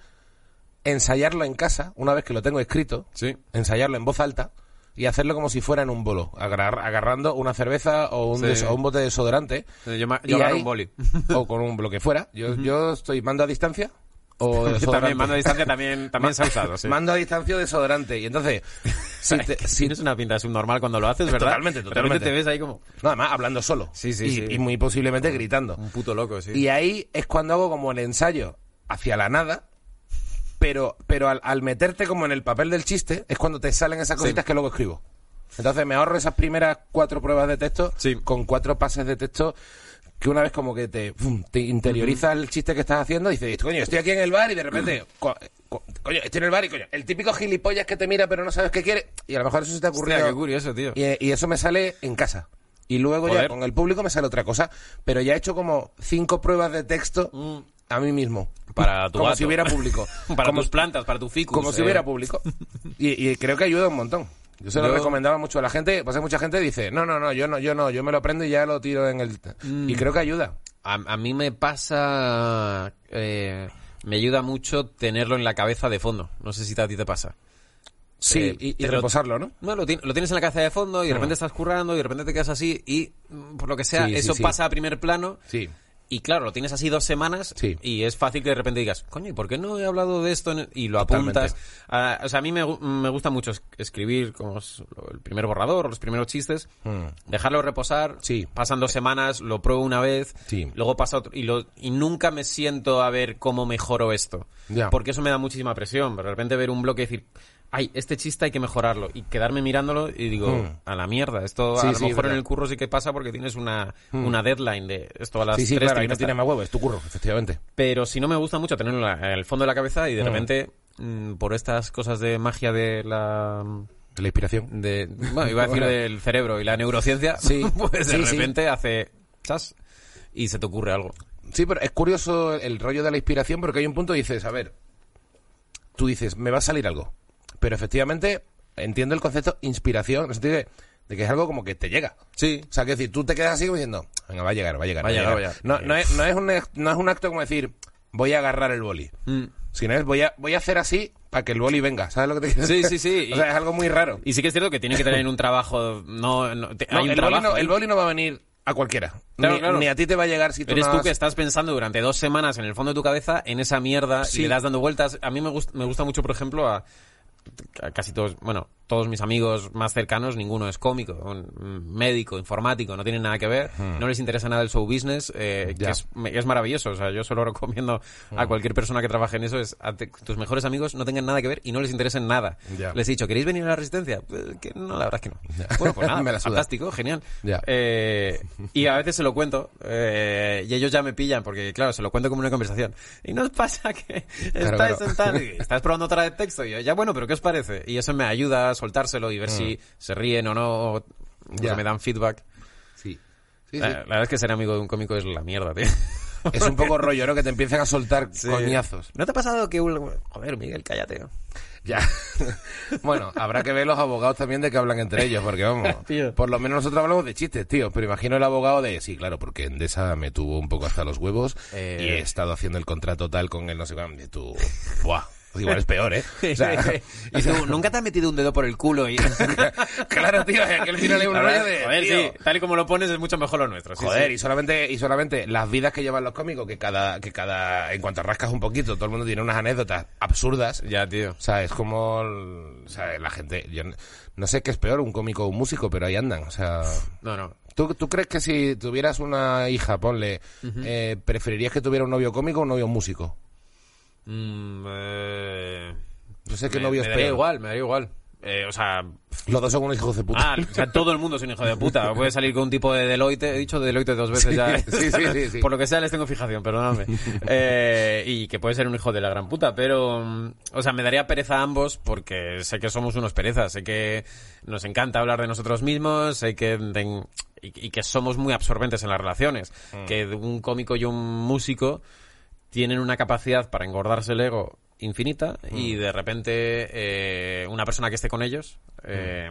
ensayarlo en casa, una vez que lo tengo escrito, Sí. ensayarlo en voz alta y hacerlo como si fuera en un bolo, agarrar- agarrando una cerveza o un, Sí. des- o un bote de desodorante. Yo, Y yo ahí- un boli. o con un bloque fuera. Yo, yo estoy mando a distancia o también, mando a distancia también, también usado, sí. Mando a distancia o desodorante. Y entonces, si te- si- Tienes una pinta de subnormal cuando lo haces, ¿verdad? Totalmente, totalmente. te ves ahí como no, además hablando solo. Sí, sí, y, sí. y muy posiblemente gritando. un puto loco, sí. Y ahí es cuando hago como el ensayo hacia la nada. Pero, pero al, al meterte como en el papel del chiste, es cuando te salen esas cositas que luego escribo. Entonces me ahorro esas primeras cuatro pruebas de texto Sí. con cuatro pases de texto que una vez como que te, interioriza el chiste que estás haciendo, dices, coño, estoy aquí en el bar y de repente, co- co- coño, estoy en el bar y coño, el típico gilipollas que te mira pero no sabes qué quiere, y a lo mejor eso se te ha ocurrido. Hostia, qué curioso, tío. Y, y eso me sale en casa. y luego ya con el público me sale otra cosa. Pero ya he hecho como cinco pruebas de texto Mm. a mí mismo. Para tu como si hubiera público. para como, tus plantas, para tu ficus. como si eh. hubiera público. Y, y creo que ayuda un montón. Yo se lo recomendaba mucho a la gente. Hay mucha gente dice, no, no, no, yo no, yo no, yo me lo aprendo y ya lo tiro en el... Mm. Y creo que ayuda. A, a mí me pasa... eh, me ayuda mucho tenerlo en la cabeza de fondo. No sé si a ti te pasa. Sí, Eh, y, reposarlo, ¿no? No, lo, lo tienes en la cabeza de fondo y de repente estás currando y de repente te quedas así y por lo que sea, Sí, sí, eso sí. pasa a primer plano Sí. Y claro, lo tienes así dos semanas Sí. y es fácil que de repente digas, coño, ¿y por qué no he hablado de esto? en el-?" Y lo Totalmente. apuntas. Ah, o sea, a mí me, me gusta mucho es- escribir como es el primer borrador, los primeros chistes, Mm. dejarlo reposar, Sí. pasan dos semanas, lo pruebo una vez, Sí. luego pasa otro y, lo, y nunca me siento a ver cómo mejoro esto. Porque eso me da muchísima presión. De repente ver un bloque y decir, ay, este chiste hay que mejorarlo. Y quedarme mirándolo y digo, Mm. a la mierda. Esto Sí, a lo sí, mejor en el curro sí que pasa porque tienes una, una deadline de esto a las Sí, sí, claro, ahí no tiene más huevo, es tu curro, efectivamente. Pero si no me gusta mucho tenerlo en, el fondo de la cabeza y de Mm. repente, mm, por estas cosas de magia de la... La inspiración. De, bueno, iba a decir del cerebro y la neurociencia, Sí, pues de repente hace chas y se te ocurre algo. Sí, pero es curioso el rollo de la inspiración porque hay un punto que dices, a ver, tú dices, me va a salir algo. Pero efectivamente entiendo el concepto inspiración, en el sentido de, de que es algo como que te llega. Sí. O sea, que decir, tú te quedas así como diciendo, venga, va a llegar, va a llegar. Va a llegar, llegar. No, no, es, no, es un, no es un acto como decir, voy a agarrar el boli. Mm. Sino es, voy a, voy a hacer así para que el boli venga. ¿Sabes lo que te quiero Sí, sí, sí. O sea, es algo muy raro. Y sí que es cierto que tiene que tener un trabajo. No, no- te- No, hay un el, trabajo. boli no, el boli no va a venir a cualquiera. Claro, ni, claro. ni a ti te va a llegar si tú Eres no tú has- que estás pensando durante dos semanas en el fondo de tu cabeza en esa mierda Sí. y le das dando vueltas. A mí me, gust- me gusta mucho, por ejemplo, a casi todos, bueno, todos mis amigos más cercanos, ninguno es cómico, un médico, informático, no tienen nada que ver, no les interesa nada el show business, eh, que Hmm. Es, maravilloso. O sea, yo solo recomiendo Hmm. a cualquier persona que trabaje en eso es a te- tus mejores amigos no tengan nada que ver y no les interesen nada. Ya. Les he dicho, ¿queréis venir a la resistencia? Eh, que no, la verdad es que no. Bueno, pues nada, fantástico, genial. Ya. Eh, y a veces se lo cuento eh, y ellos ya me pillan porque, claro, se lo cuento como una conversación. Y nos pasa que estáis claro. sentados y estás probando otra de texto y yo, ya bueno, pero ¿qué os parece? Y eso me ayuda a soltárselo y ver si se ríen o no, o Mm. Ya. me dan feedback. Sí. Sí, sí. La, verdad es que ser amigo de un cómico es la mierda, tío. Es un poco rollo, ¿no? Que te empiecen a soltar Sí. coñazos. ¿No te ha pasado que un... Joder, Miguel, cállate. Ya. bueno, habrá que ver los abogados también de que hablan entre ellos, porque vamos, Tío. por lo menos nosotros hablamos de chistes, tío, pero imagino el abogado de, sí, claro, porque Endesa me tuvo un poco hasta los huevos Eh. y he estado haciendo el contrato tal con él, no sé cuánto, y tú, buah, igual es peor, ¿eh? O sea, y tú, ¿nunca te has metido un dedo por el culo y... claro, tío, al final es un rollo de, Joder, tío, sí, tal y como lo pones es mucho mejor lo nuestro. sí, Joder, sí. y solamente, y solamente las vidas que llevan los cómicos, que cada, que cada, en cuanto rascas un poquito, todo el mundo tiene unas anécdotas absurdas. Ya, tío. O sea, es como, el- o sea, la gente, yo no, no sé qué es peor, un cómico o un músico, pero ahí andan. O sea, No, no. ¿tú, tú crees que si tuvieras una hija, ponle, eh, preferirías que tuviera un novio cómico o un novio músico? Mm, eh, Yo sé que me, novio me daría igual, me daría igual. Eh, o sea, Los dos son unos hijos de puta. ah, o sea, todo el mundo es un hijo de puta. Puede salir con un tipo de Deloitte. He dicho Deloitte dos veces Sí, ya. ¿eh? sí, sí, sí. Por lo que sea, les tengo fijación, perdóname. Eh, y que puede ser un hijo de la gran puta. Pero, mm, o sea, me daría pereza a ambos porque sé que somos unos perezas. Sé que nos encanta hablar de nosotros mismos. Sé que. ten- y, y que somos muy absorbentes en las relaciones. Mm. Que un cómico y un músico tienen una capacidad para engordarse el ego infinita y de repente eh, una persona que esté con ellos eh,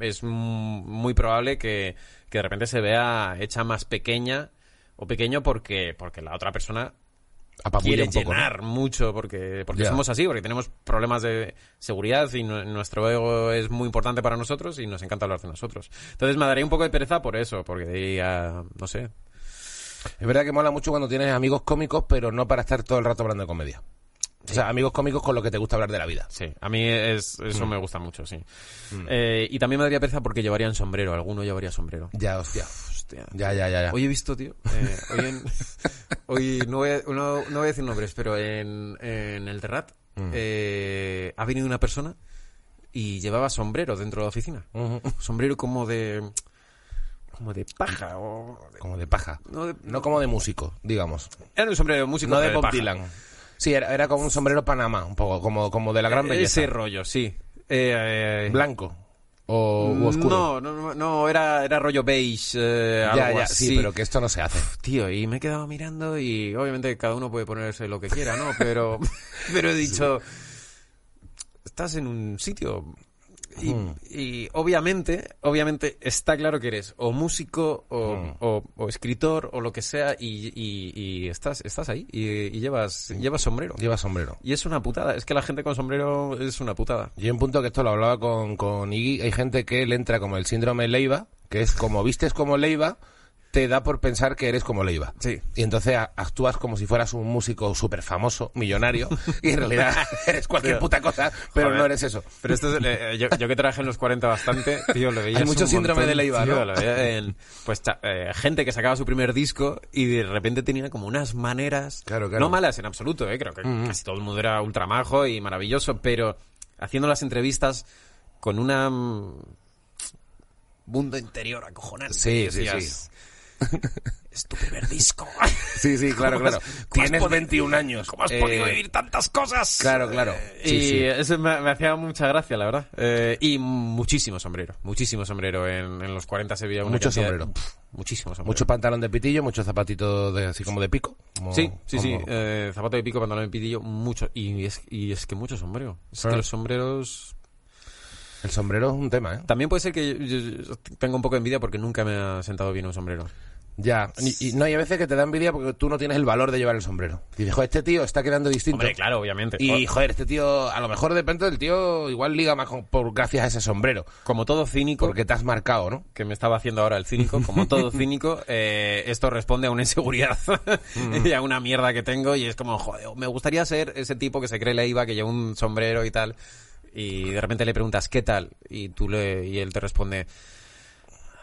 es m- muy probable que, que de repente se vea hecha más pequeña o pequeño porque porque la otra persona Apabulla quiere llenar mucho porque porque somos así porque tenemos problemas de seguridad y nu- nuestro ego es muy importante para nosotros y nos encanta hablar de nosotros. Entonces me daría un poco de pereza por eso porque diría no sé Es verdad que mola mucho cuando tienes amigos cómicos, pero no para estar todo el rato hablando de comedia. O sea, amigos cómicos con los que te gusta hablar de la vida. Sí, a mí es, Mm. eso me gusta mucho, sí. Eh, y también me daría pereza porque llevarían sombrero, alguno llevaría sombrero. Ya, hostia. Hostia. Ya, ya, ya, ya. Hoy he visto, tío, eh, hoy, en- hoy no, voy a, no, no voy a decir nombres, pero en, en el Terrat Mm. eh, ha venido una persona y llevaba sombrero dentro de la oficina. Sombrero como de... como de paja o... Como de paja. No, de- No como de músico, digamos. Era un sombrero de músico No de Bob. Dylan. Sí, era, era como un sombrero Panamá, un poco, como, como de la gran belleza. Ese rollo, sí. Eh, eh, Blanco. o u oscuro. No, no, no, no, era, era rollo beige, eh, ya, algo ya, así. sí, pero que esto no se hace. Tío, y me he quedado mirando y obviamente cada uno puede ponerse lo que quiera, ¿no? Pero, pero he dicho, estás en un sitio y, Mm. y obviamente, obviamente está claro que eres o músico o, Mm. o- o escritor o lo que sea y, y- y estás, estás ahí y, y llevas, llevas sombrero. Lleva sombrero. Y es una putada, es que la gente con sombrero es una putada. Y un punto que esto lo hablaba con, con Iggy, hay gente que le entra como el síndrome Leiva, que es como vistes como Leiva, te da por pensar que eres como Leiva. Sí. Y entonces a- actúas como si fueras un músico súper famoso, millonario, y en realidad eres cualquier Pero- puta cosa, pero Joder. no eres eso. Pero esto es, eh, yo, yo que trabajé en los 40 bastante, tío, lo veía Hay mucho síndrome de Leiva, ¿no? Lo veía en, pues, eh, gente que sacaba su primer disco y de repente tenía como unas maneras, Claro, claro. no malas en absoluto, eh, creo que casi todo el mundo era ultramajo y maravilloso, pero haciendo las entrevistas con una mm, mundo interior acojonante. Sí, sí, decías, Es tu primer disco. Sí, sí, claro, ¿Cómo claro. has- Tienes podido- 21 años. ¿Cómo has Eh, podido vivir tantas cosas? Claro, claro. Eh, Sí, y sí. eso me, me hacía mucha gracia, la verdad. Eh, y muchísimo sombrero. Muchísimo sombrero. En, en los 40 se veía una Mucho cantidad- sombrero. Pff, muchísimo sombrero. Mucho pantalón de pitillo, mucho zapatito de, así como de pico. como- Sí, sí, sí. Eh, zapato de pico, pantalón de pitillo, mucho. Y es, y es que mucho sombrero. Es Claro. que los sombreros... El sombrero es un tema, ¿eh? También puede ser que yo, yo tengo un poco de envidia porque nunca me ha sentado bien un sombrero. Ya. Y, y no, y a veces que te da envidia porque tú no tienes el valor de llevar el sombrero. Y dices, joder, este tío está quedando distinto. Hombre, claro, obviamente. Y, O- joder, este tío, a lo mejor de repente el tío igual liga más con- por gracias a ese sombrero. como todo cínico... Porque te has marcado, ¿no? que me estaba haciendo ahora el cínico, como todo cínico, eh, esto responde a una inseguridad y a una mierda que tengo y es como, joder, me gustaría ser ese tipo que se cree la IVA, que lleva un sombrero y tal, y de repente le preguntas, ¿qué tal? Y tú le, y él te responde,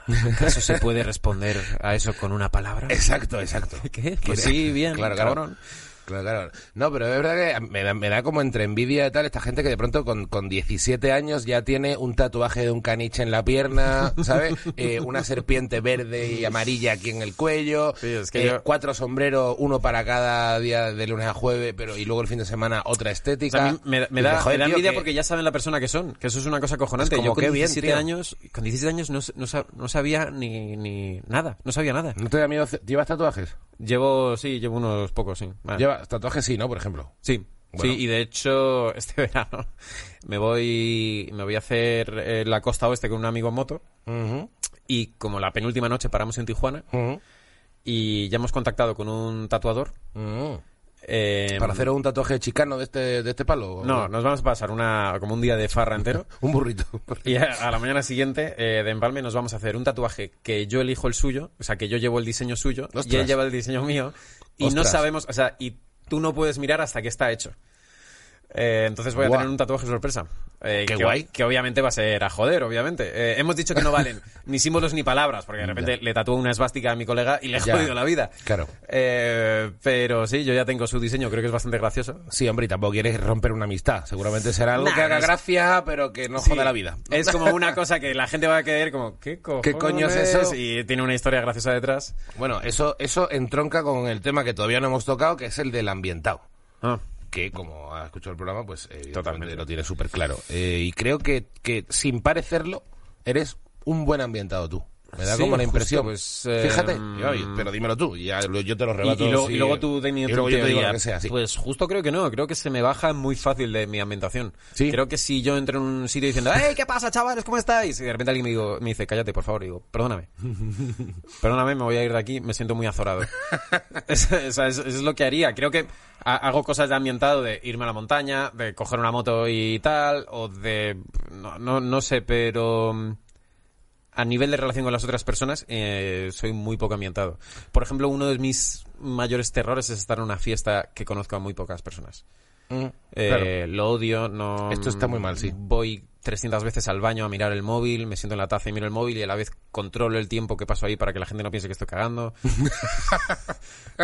¿acaso se puede responder a eso con una palabra? Exacto, exacto. ¿Qué? Pues sí, bien, Claro, cabrón. Claro, claro. No, pero es verdad que me da, me da como entre envidia y tal esta gente que de pronto con, con 17 años ya tiene un tatuaje de un caniche en la pierna, ¿sabes? Eh, una serpiente verde y amarilla aquí en el cuello, Sí, es que eh, yo- cuatro sombreros, uno para cada día de lunes a jueves, pero y luego el fin de semana otra O estética. sea, a mí me, da, dices, joder, me da tío, envidia que- porque ya saben la persona que son, que eso es una cosa cojonante. Es como, Yo con qué bien, 17 tío. años, con 17 años no, no, no sabía ni, ni nada, no sabía nada. ¿No te da miedo? ¿Llevas tatuajes? Llevo, sí, llevo unos pocos, sí. Vale. Llevas tatuajes, sí, ¿no? Por ejemplo. Sí, Bueno. sí, y de hecho, este verano me voy, me voy a hacer eh, la costa oeste con un amigo en moto. Y como la penúltima noche paramos en Tijuana y ya hemos contactado con un tatuador. ujú. Eh, ¿Para hacer un tatuaje chicano de este, de este palo? No, nos vamos a pasar una, como un día de farra entero. Un burrito. Y a, a la mañana siguiente eh, de empalme nos vamos a hacer un tatuaje que yo elijo el suyo, o sea, que yo llevo el diseño suyo y él lleva el diseño mío. Y no sabemos, o sea, y tú no puedes mirar hasta que está hecho. Eh, entonces voy a Guau. tener un tatuaje sorpresa. Eh, Qué que, guay. Que obviamente va a ser a joder, obviamente. Eh, hemos dicho que no valen ni símbolos ni palabras, porque de repente le tatúo una esvástica a mi colega y le he Ya. jodido la vida. Claro. Eh, pero sí, yo ya tengo su diseño, creo que es bastante gracioso. Sí, hombre, y tampoco quieres romper una amistad. Seguramente será algo Nah, que haga no es- gracia, pero que no Sí. joda la vida. Es como una cosa que la gente va a querer como, ¿qué? ¿Qué coño es eso? Y tiene una historia graciosa detrás. Bueno, eso, eso entronca con el tema que todavía no hemos tocado, que es el del ambientado. Ah. Que, como ha escuchado el programa, pues Totalmente. lo tiene súper claro. Eh, y creo que, que, sin parecerlo, eres un buen ambientado tú. Me da Sí, como la impresión. pues, eh, Fíjate, oye, pero dímelo tú, ya yo te lo Y, rebato. y sí. y luego tú luego tu yo te digo lo que sea, sí. Pues justo creo que no, creo que se me baja muy fácil de mi ambientación. Sí. Creo que si yo entro en un sitio diciendo, ¡Hey, qué pasa, chavales! ¿Cómo estáis? Y de repente alguien me, digo, me dice, cállate, por favor. Y digo, perdóname. perdóname, me voy a ir de aquí, me siento muy azorado. es, es- es- es lo que haría. Creo que ha- hago cosas de ambientado, de irme a la montaña, de coger una moto y tal, o de... No, no, no sé, pero... a nivel de relación con las otras personas, eh, soy muy poco ambientado. Por ejemplo, uno de mis mayores terrores es estar en una fiesta que conozco a muy pocas personas. Mm, Eh, claro. Lo odio, no... Esto está muy mal, sí. Voy 300 veces al baño a mirar el móvil, me siento en la taza y miro el móvil y a la vez controlo el tiempo que paso ahí para que la gente no piense que estoy cagando.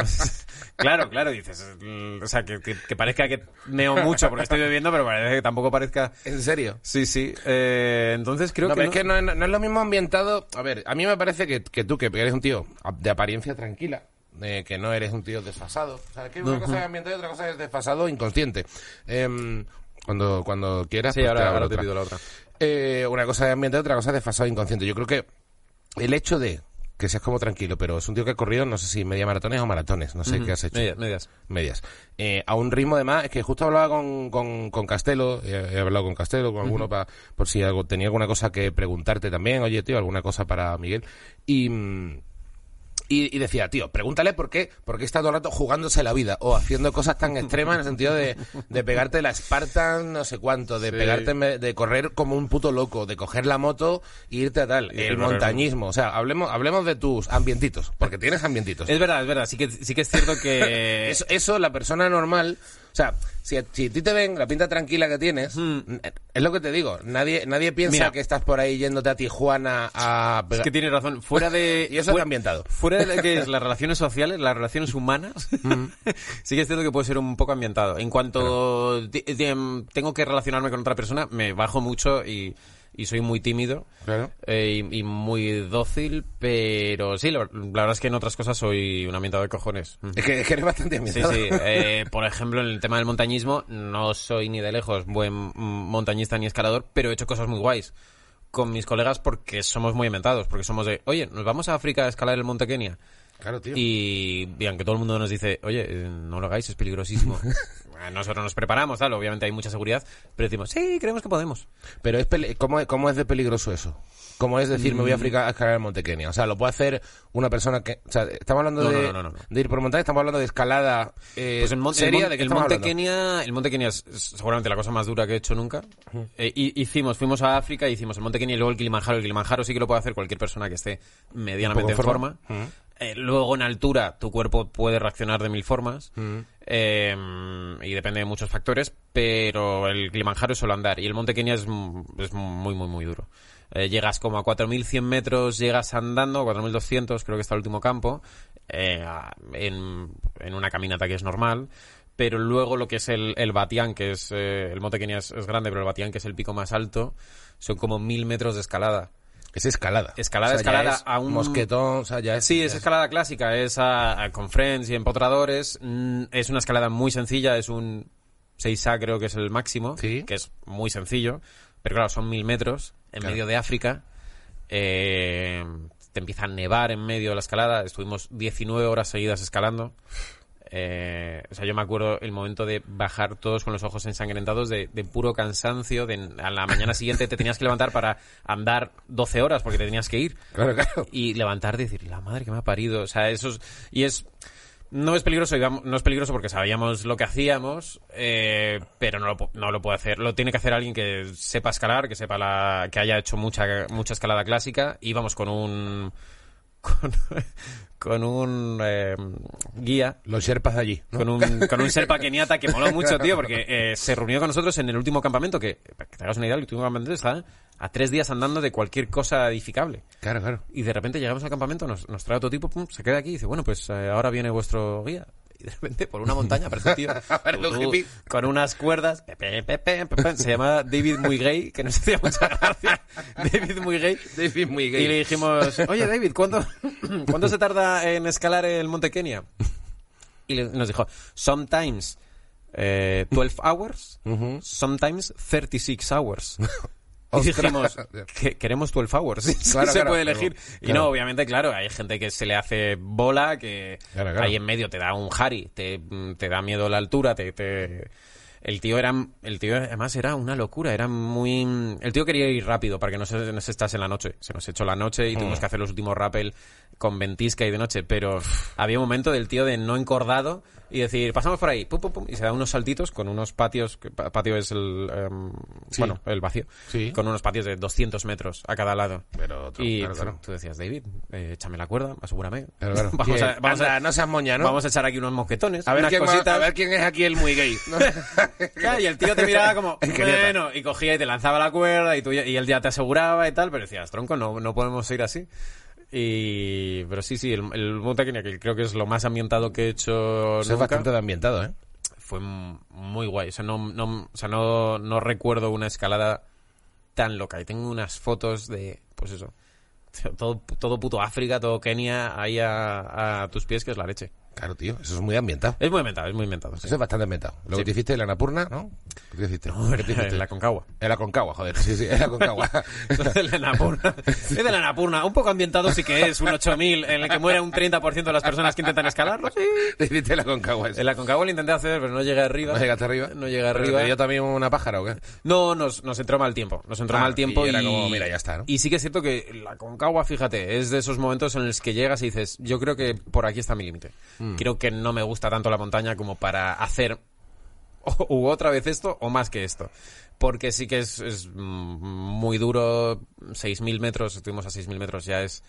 claro, claro, dices... mm, O sea, que, que- que parezca que meo mucho porque estoy bebiendo, pero parece que tampoco parezca... ¿En serio? Sí, sí. Eh, entonces creo no, que... pero no- es que no, no es lo mismo ambientado. A ver, a mí me parece que, que tú, que eres un tío de apariencia tranquila, eh, que no eres un tío desfasado. O sea, que una cosa es ambientado y otra cosa es desfasado inconsciente. Em, cuando, cuando quieras. Sí, pues ahora, te pido la otra. eh, una cosa de ambiente, otra cosa de desfasado inconsciente. Yo creo que el hecho de que seas como tranquilo, pero es un tío que ha corrido, no sé si media maratones o maratones, no sé qué has hecho. Medias, medias. Medias. Eh, a un ritmo, además, es que justo hablaba con, con, con Castelo, eh, he hablado con Castelo, con alguno, pa- por si algo, tenía alguna cosa que preguntarte también, oye, tío, alguna cosa para Miguel. Y. y, y decía, tío, pregúntale por qué, por qué está todo el rato jugándose la vida o haciendo cosas tan extremas en el sentido de, de pegarte la Spartan no sé cuánto, de Sí. pegarte, de correr como un puto loco, de coger la moto e irte a tal, Y el montañismo, o sea, hablemos, hablemos de tus ambientitos, porque tienes ambientitos. Es verdad, es verdad. Sí que, sí que es cierto que... Eso, eso, la persona normal, o sea, si a, si a ti te ven la pinta tranquila que tienes, es lo que te digo, nadie nadie piensa Mira. que estás por ahí yéndote a Tijuana a... Es que tienes razón. Fuera de... Y eso fu- es ambientado. Fuera de lo que es las relaciones sociales, las relaciones humanas, sí que es cierto que puede ser un poco ambientado. En cuanto ti- tengo que relacionarme con otra persona, me bajo mucho y, y soy muy tímido Claro. eh, y, y muy dócil, pero sí, la, la verdad es que en otras cosas soy un ambientado de cojones. Es que, es que eres bastante Sí, ambientado. sí. Eh, por ejemplo, en el tema del montañismo, no soy ni de lejos buen montañista ni escalador, pero he hecho cosas muy guays con mis colegas porque somos muy inventados, porque somos de, oye, nos vamos a África a escalar el Monte Kenia. Claro, tío. Y, y aunque todo el mundo nos dice, oye, eh, no lo hagáis, es peligrosísimo. Bueno, Nosotros nos preparamos, tal, obviamente hay mucha seguridad, pero decimos, sí, creemos que podemos. Pero es ¿cómo, es- ¿cómo es de peligroso eso? ¿Cómo es decir, me Mm. voy a África a escalar el Monte Kenia? O sea, lo puede hacer una persona que... O sea, estamos hablando No, de, no, no, de ir por montaña, estamos hablando de escalada eh, Pues el, mon- el seria, mon- ¿de el Monte hablando? Kenia, el Monte Kenia es, seguramente la cosa más dura que he hecho nunca. Eh, y- hicimos, fuimos a África, hicimos el Monte Kenia y luego el Kilimanjaro. El Kilimanjaro sí que lo puede hacer cualquier persona que esté medianamente en forma. Eh, luego en altura tu cuerpo puede reaccionar de mil formas eh, y depende de muchos factores, pero el Kilimanjaro es solo andar y el Monte Kenia es, es muy, muy, muy duro. Eh, llegas como a 4.100 metros, llegas andando, 4.200 creo que está el último campo, eh, en, en una caminata que es normal. Pero luego lo que es el, el Batián, que es el Monte Kenia es, es grande, pero el Batián, que es el pico más alto, son como mil metros de escalada. Es escalada. Escalada, O sea, ya escalada es a un- Mosquetón, o sea, ya es... Sí, ya es escalada clásica, es a- a- con friends y empotradores. Mm, Es una escalada muy sencilla, es un 6A creo que es el máximo, Sí. que es muy sencillo. Pero claro, son mil metros en Claro. medio de África. Eh, te empieza a nevar en medio de la escalada. Estuvimos 19 horas seguidas escalando. Eh, o sea, yo me acuerdo el momento de bajar todos con los ojos ensangrentados de, de puro cansancio. De, a la mañana siguiente te tenías que levantar para andar 12 horas porque te tenías que ir Claro, claro. y levantarte y decir, la madre que me ha parido. O sea, eso es, y es, no es peligroso, digamos, no es peligroso porque sabíamos lo que hacíamos, eh, pero no lo, no lo puede hacer. Lo tiene que hacer alguien que sepa escalar, que sepa la, que haya hecho mucha, mucha escalada clásica. Íbamos con un, con, con un eh, guía Los sherpas de allí. ¿no? con un, con un Serpa keniata que moló mucho, tío, porque eh, se reunió con nosotros en el último campamento, que, para que te hagas una idea, el último campamento está a tres días andando de cualquier cosa edificable. Claro, claro. Y de repente llegamos al campamento, nos, nos trae otro tipo, pum, se queda aquí y dice, bueno, pues eh, ahora viene vuestro guía. Y de repente, por una montaña, aparece un tío tú, con unas cuerdas, pe, pe, pe, se llama David Muy Gay, que nos hacía mucha gracia. David Muy Gay. David muy gay. Y le dijimos, oye David, ¿cuánto, ¿cuánto se tarda en escalar el Monte Kenia? Y nos dijo, sometimes eh, 12 hours, Ujú. sometimes 36 hours. Y dijimos, que queremos 12 hours. Sí, Claro, se claro, puede claro, elegir. Y no, obviamente, claro, hay gente que se le hace bola, que ahí en medio te da un Harry, te, te da miedo la altura, te, te- El tío era, el tío además era una locura, era muy... El tío quería ir rápido para que no se nos estase en la noche. Se nos echó la noche y Mm. tuvimos que hacer los últimos rappel con ventisca y de noche, pero había un momento del tío de no encordado y decir, pasamos por ahí, pum, pum, pum, y se da unos saltitos con unos patios, que pa- patio es el, Sí. bueno, el vacío, Sí. con unos patios de 200 metros a cada lado. Pero otro, y claro, tú- claro. tú decías, David, eh, échame la cuerda, asegúrame. Claro, vamos a, vamos a- no seas moña, ¿no? vamos a echar aquí unos mosquetones, a, ver unas quién va- cositas. a ver quién es aquí el muy gay. y el tío te miraba como, bueno, y cogía y te lanzaba la cuerda y, tú, y él ya te aseguraba y tal, pero decías, tronco, no, no podemos ir así. Y, pero sí, sí, el, el que creo que es lo más ambientado que he hecho Eso es nunca, bastante de ambientado, ¿eh? fue muy guay. O sea, no, no, o sea, no, no recuerdo una escalada tan loca. Y tengo unas fotos de, pues eso, todo, todo puto África, todo Kenia, ahí a, a tus pies, que es la leche. Claro, tío, eso es muy ambientado. Es muy inventado, es muy inventado. sí. Eso es bastante ambientado. Lo que te hiciste en la Napurna, ¿no? ¿Qué te hiciste? ¿Qué te hiciste? En la Concagua. En la Concagua, joder. Sí, sí, en la Concagua. de la Napurna. Es de la Napurna. Un poco ambientado sí que es, un 8000 en el que muere un 30% de las personas que intentan escalarlo. Sí. te hiciste en la Concagua. eso. En la Concagua lo intenté hacer, pero no llegué arriba. ¿No llegaste arriba? No llegué ¿Pero arriba. ¿Te dio también una pájara o qué? No, nos, nos entró mal tiempo. Nos entró Ah, mal tiempo y y, era como, mira, ya está, ¿no? Y sí que es cierto que la Concagua, fíjate, es de esos momentos en los que llegas y dices, yo creo que por aquí está mi límite. Mm. Creo que no me gusta tanto la montaña como para hacer o- u otra vez esto o más que esto. Porque sí que es, es, muy duro, 6.000 metros, estuvimos a 6.000 metros, ya es...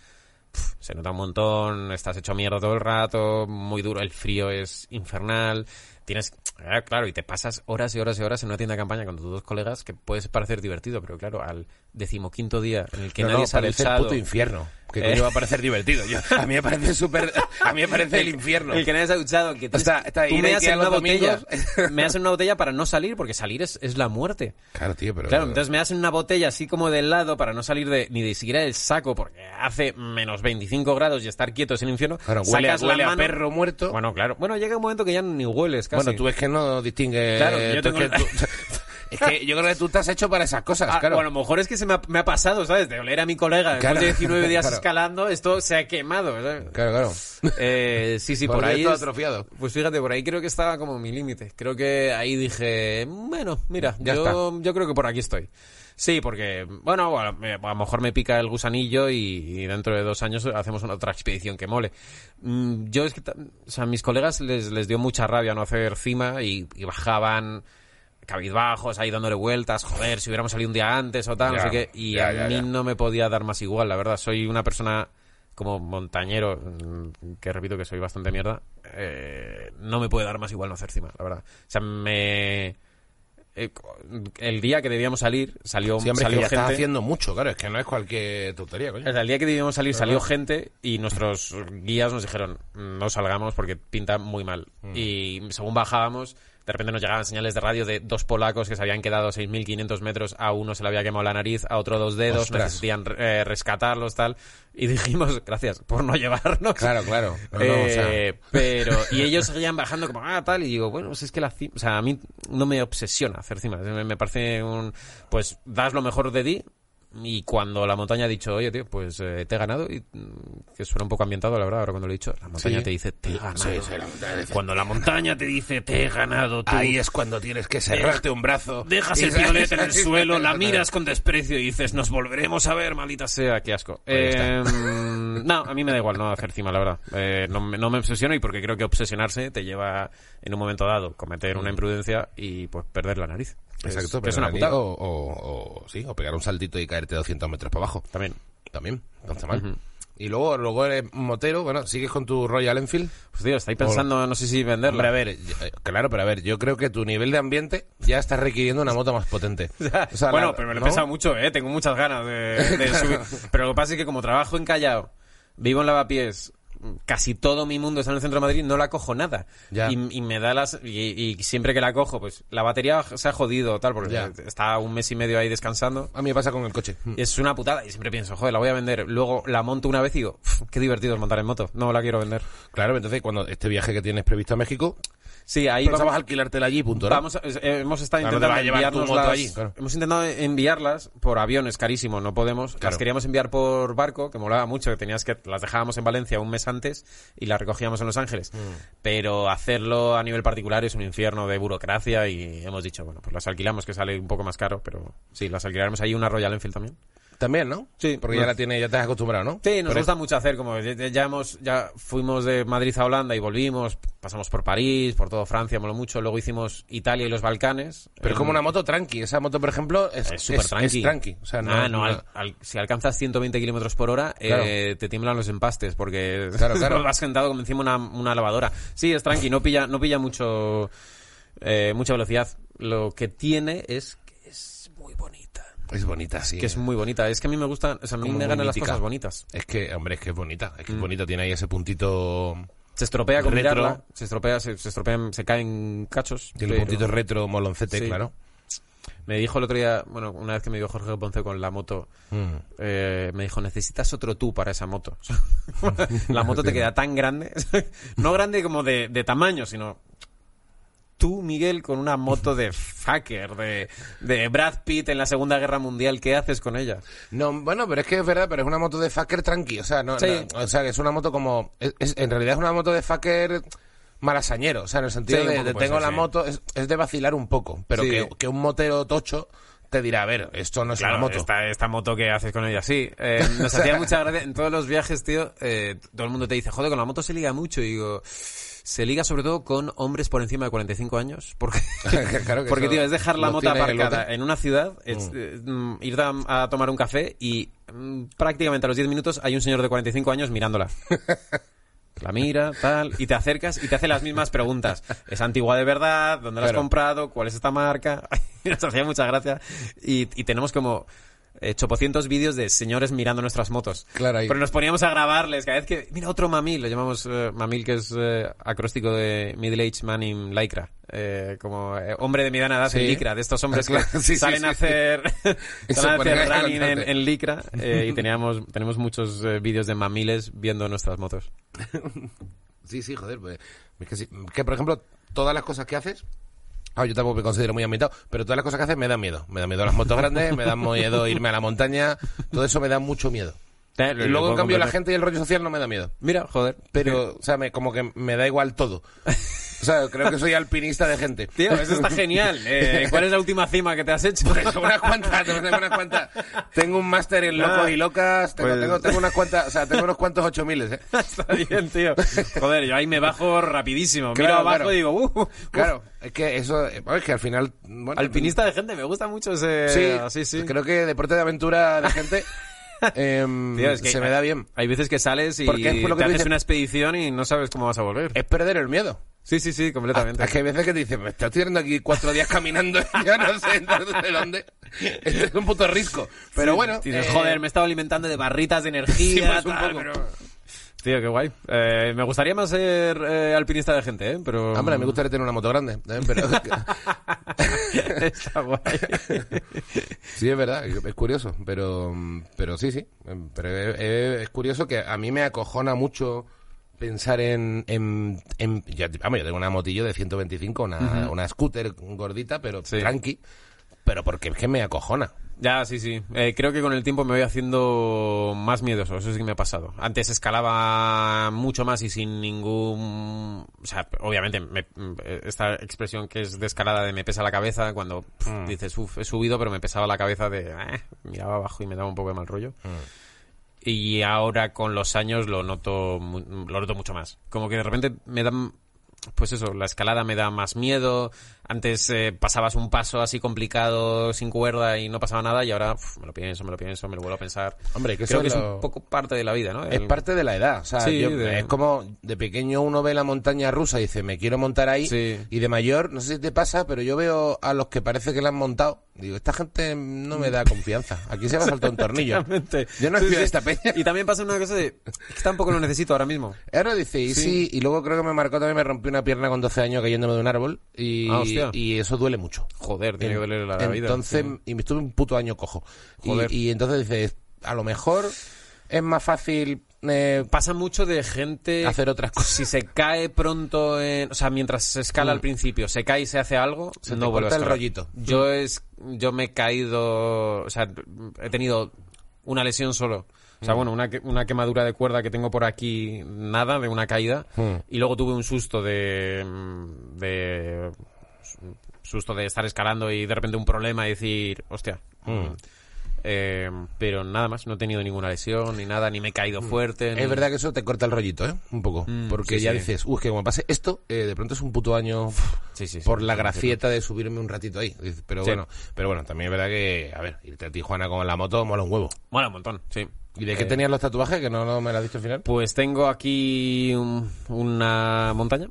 pf, se nota un montón, estás hecho mierda todo el rato, muy duro, el frío es infernal, tienes, eh, claro, y te pasas horas y horas y horas en una tienda de campaña con tus dos colegas que puede parecer divertido, pero claro, al decimoquinto día en el que No, nadie no, parece el puto infierno. Que Eh. coño va a parecer divertido. Yo- a mí me parece súper... A mí me parece el infierno. El que nadie se ha duchado, que tienes- sea, está tú me a das Ikea en una botella, domingos. me das en una botella para no salir, porque salir es, es la muerte. Claro, tío, pero... Claro, entonces me das en una botella así como del lado para no salir de, ni de siquiera del saco porque hace menos 25 grados y estar quieto es el infierno. Claro, huele, a- Sacas la huele a mano- perro muerto. Bueno, claro. Bueno, llega un momento que ya ni hueles casi. Bueno, tú es que no distingues... Claro, yo tú tengo- que tú- Es que yo creo que tú estás hecho para esas cosas, Ah, claro. O a lo mejor es que se me ha, me ha pasado, ¿sabes? De oler a mi colega después Claro, de 19 días claro. escalando, esto se ha quemado, ¿sabes? Claro, claro. Eh, sí, sí, por Porque ahí. es- atrofiado. Pues fíjate, por ahí creo que estaba como mi límite. Creo que ahí dije, bueno, mira, Ya yo, yo creo que por aquí estoy. Sí, porque, bueno, bueno, a lo mejor me pica el gusanillo y, y dentro de dos años hacemos una otra expedición que mole. Mm, Yo es que, o sea, a mis colegas les, les dio mucha rabia no hacer cima y, y bajaban cabizbajos ahí dándole vueltas, joder, si hubiéramos salido un día antes o tal, no sé qué. Y ya, a ya, mí no me podía dar más igual, la verdad. Soy una persona como montañero, mm, que repito que soy bastante mierda, eh, no me puede dar más igual no hacer cima, la verdad. O sea, me... eh, el día que debíamos salir, salió, Sí, hombre, que salió estás gente... haciendo mucho, claro. Es que no es cualquier tontería, coño. El día que debíamos salir salió gente y nuestros guías nos dijeron no salgamos porque pinta muy mal. Mm. Y según bajábamos, de repente nos llegaban señales de radio de dos polacos que se habían quedado 6.500 metros, a uno se le había quemado la nariz, a otro dos dedos, Ostras. necesitían eh, rescatarlos, tal. Y dijimos, gracias por no llevarnos. Claro, claro. No, no, o sea, Eh, pero y ellos seguían bajando como ah tal y digo bueno pues es que la ci- o sea a mí no me obsesiona hacer cimas me, me parece un pues das lo mejor de ti y cuando la montaña ha dicho oye tío pues eh, te he ganado y mm, que suena un poco ambientado la verdad ahora cuando lo he dicho la montaña Sí. te dice te he ganado sí, sí, la dice- cuando la montaña te dice te he ganado tú Ahí es cuando tienes que cerrarte un brazo. Dejas el piolet en el suelo, la miras con desprecio y dices, nos volveremos a ver, maldita sea, qué asco. Eh, no, a mí me da igual no hacer cima, la verdad. Eh, no, me- no me obsesiono y porque creo que obsesionarse te lleva en un momento dado cometer una imprudencia y pues perder la nariz. Exacto, que es pero una putada. O, o, o- sí, o pegar un saltito y caerte 200 metros para abajo. También. También, no está mal. Y luego, luego eres motero, bueno, ¿sigues con tu Royal Enfield? Pues tío, estáis pensando, no sé si venderla. Hombre, a ver, yo- eh, claro, pero a ver, yo creo que tu nivel de ambiente ya está requiriendo una moto más potente. O sea, bueno, la- pero me lo he ¿no? pensado mucho, ¿eh? Tengo muchas ganas de, de subir. Pero lo que pasa es que como trabajo en Callao, vivo en Lavapiés, casi todo mi mundo está en el centro de Madrid, no la cojo nada. Ya. Y, y me da las... Y, y siempre que la cojo, pues la batería se ha jodido tal, porque Ya. está un mes y medio ahí descansando. A mí me pasa con el coche. Y es una putada. Y siempre pienso, joder, la voy a vender. Luego la monto una vez y digo, "Uf, qué divertido es montar en moto. No la quiero vender. Claro, entonces cuando este viaje que tienes previsto a México, Sí, ahí pensabas vamos, alquilártela allí, punto, ¿no? Vamos, a- eh, hemos estado Claro, intentando enviarnos las- allí, claro. hemos intentado enviarlas por avión, es carísimo, no podemos. Claro. Las queríamos enviar por barco, que molaba mucho, que tenías que las dejábamos en Valencia un mes antes y las recogíamos en Los Ángeles. Mm. Pero hacerlo a nivel particular es un infierno de burocracia y hemos dicho, bueno, pues las alquilamos que sale un poco más caro, pero sí, las alquilaremos ahí una Royal Enfield también. También, ¿no? Sí, Porque ya la tienes, ya te has acostumbrado, ¿no? Sí, nos gusta mucho hacer, como ya, hemos, ya fuimos de Madrid a Holanda y volvimos, pasamos por París, por todo Francia, moló mucho, luego hicimos Italia y los Balcanes. Pero es En- como una moto tranqui. Esa moto, por ejemplo, es es súper tranqui. es tranqui. O sea, no, Ah, no, al- al- si alcanzas 120 kilómetros por hora, Claro. eh, te tiemblan los empastes porque Claro, claro. vas sentado como encima una, una lavadora. Sí, es tranqui, no pilla, no pilla mucho, eh, mucha velocidad. Lo que tiene es. Es bonita, sí. Que es muy bonita. Es que a mí me gustan, o sea, a mí Como me ganan las mítica. cosas bonitas. Es que, hombre, es que es bonita. Es que es Mm. bonita. Tiene ahí ese puntito... Se estropea con Retro. mirarla, se estropea, se, se estropean, se caen cachos. Tiene un pero- puntito retro moloncete, Sí. claro. Me dijo el otro día, bueno, una vez que me dijo Jorge Ponce con la moto, Mm. eh, me dijo, necesitas otro tú para esa moto. la moto te queda tan grande, no grande como de, de tamaño, sino tú, Miguel, con una moto de fucker, de, de Brad Pitt en la Segunda Guerra Mundial, ¿qué haces con ella? No, bueno, pero es que es verdad, pero es una moto de fucker tranqui, o sea, no, Sí. no- o sea, que es una moto como, es- es- en realidad es una moto de fucker malasañero, o sea, en el sentido Sí, de, de tengo ser, la sí. moto, es, es de vacilar un poco, pero que, que un motero tocho te dirá, a ver, esto no es Claro, una moto. Esta, esta moto que haces con ella, sí. Eh, nos hacía mucha gracia. En todos los viajes, tío, eh, todo el mundo te dice, joder, con la moto se liga mucho. Y digo, se liga sobre todo con hombres por encima de 45 años. Porque, Claro que porque tío, es dejar la el aparcada en una ciudad, es, eh, mm, ir a, a tomar un café y mm, prácticamente a los 10 minutos hay un señor de 45 años mirándola. La mira, tal, y te acercas y te hace las mismas preguntas. ¿Es antigua de verdad? ¿Dónde la has Claro. comprado? ¿Cuál es esta marca? Nos hacía mucha gracia. Y, y tenemos como eh, chopocientos vídeos de señores mirando nuestras motos. Claro, ahí. Pero nos poníamos a grabarles cada vez que... Mira, otro mamil, lo llamamos eh, mamil, que es eh, acróstico de Middle Age Man in Lycra. Eh, como eh, hombre de mediana edad Sí. en Lycra, de estos hombres Claro, que sí, salen sí. a hacer, salen a hacer running en, en Lycra. y teníamos, tenemos muchos vídeos de mamiles viendo nuestras motos. Sí, sí, joder, pues, es que por ejemplo, todas las cosas que haces, ah, yo tampoco me considero muy ambientado, pero todas las cosas que haces me dan miedo. Me dan miedo las motos grandes, me dan miedo irme a la montaña, todo eso me da mucho miedo. Eh, Y luego, en cambio, la gente y el rollo social no me da miedo. Mira, joder. Pero, o sea, me, como que me da igual todo. O sea, creo que soy alpinista de gente. Tío, eso está genial. Eh, ¿Cuál es la última cima que te has hecho? Pues unas cuantas, tengo unas cuantas. Tengo un máster en locos Ah, y locas, tengo, pues- tengo, tengo unas cuantas, o sea, tengo unos cuantos ocho miles, eh. Está bien, tío. Joder, yo ahí me bajo rapidísimo. Miro abajo claro. y digo, uh, uh, Claro, es que eso, es que al final, bueno, alpinista de gente, me gusta mucho ese... Sí, sí, sí. Creo que deporte de aventura de gente em, Tío, es que se me da bien. Hay veces que sales y Porque es por lo que te haces una expedición y no sabes cómo vas a volver. Es perder el miedo. Sí, sí, sí, completamente. Es que hay veces que te dicen, me estoy tirando aquí cuatro días caminando y ya no sé de dónde. Esto es un puto risco. Pero Sí, bueno. dices, eh, joder, me he estado alimentando de barritas de sí, energía. pues un tal, poco. pero- Tío, qué guay. Eh, me gustaría más ser eh, alpinista de gente, ¿eh? Pero... Hombre, me gustaría tener una moto grande. ¿eh? Pero Está guay. sí, es verdad, es curioso. Pero, pero sí, sí. Pero es, curioso que a mí me acojona mucho pensar en... en, en- ya, vamos, yo tengo una motillo de 125, una, una scooter gordita, pero Sí. tranqui. Pero porque es que me acojona. Ya, sí, sí. Eh, creo que con el tiempo me voy haciendo más miedoso. Eso sí que me ha pasado. Antes escalaba mucho más y sin ningún... O sea, obviamente, me- esta expresión que es de escalada de me pesa la cabeza, cuando pf, Mm. dices, uff, he subido, pero me pesaba la cabeza de... eh, miraba abajo y me daba un poco de mal rollo. Mm. Y ahora con los años lo noto, lo noto mucho más. Como que de repente me dan... Pues eso, la escalada me da más miedo. Antes eh, pasabas un paso así complicado, sin cuerda y no pasaba nada y ahora uf, me lo pienso, me lo pienso, me lo vuelvo a pensar. Hombre, que Creo que es un poco parte de la vida, ¿no? Es parte de la edad, o sea, Sí, yo- de- es como de pequeño uno ve la montaña rusa y dice, me quiero montar ahí, Sí. y de mayor, no sé si te pasa, pero yo veo a los que parece que la han montado, digo, esta gente no me da confianza, aquí se va a saltar un tornillo. Yo no estoy sí. de esta peña. Y también pasa una cosa de... Es que tampoco lo necesito ahora mismo. Ahora dice, y sí. Sí. y luego creo que me marcó también, me rompí una pierna con 12 años cayéndome de un árbol, y, Ah, hostia. y eso duele mucho. Joder, tiene que doler la, vida. Entonces, y me estuve un puto año cojo. Y, Joder. y entonces dices, a lo mejor es más fácil eh, Pasa mucho de gente... hacer otras cosas. Si se cae pronto en... O sea, mientras se escala al principio, se cae y se hace algo, Se no vuelve a el escalar. rollito. Yo, es, yo me he caído... O sea, he tenido una lesión solo. O sea, bueno, una, una quemadura de cuerda que tengo por aquí, nada, de una caída. Y luego tuve un susto de... de susto de estar escalando y de repente un problema y decir, hostia. Hmm. Eh, pero nada más, no he tenido ninguna lesión ni nada, ni me he caído fuerte. ni- Es verdad que eso te corta el rollito, ¿eh? Un poco. Mm, porque sí, ya sí. dices, uy, que como pase esto, eh, de pronto es un puto año Sí, por la gracieta de subirme un ratito ahí. Pero bueno, pero bueno, también es verdad que, a ver, irte a Tijuana con la moto mola un huevo. Mola un montón, sí. ¿Y de qué Eh, tenías los tatuajes? Que no, no me lo has dicho al final. Pues tengo aquí un- una montaña,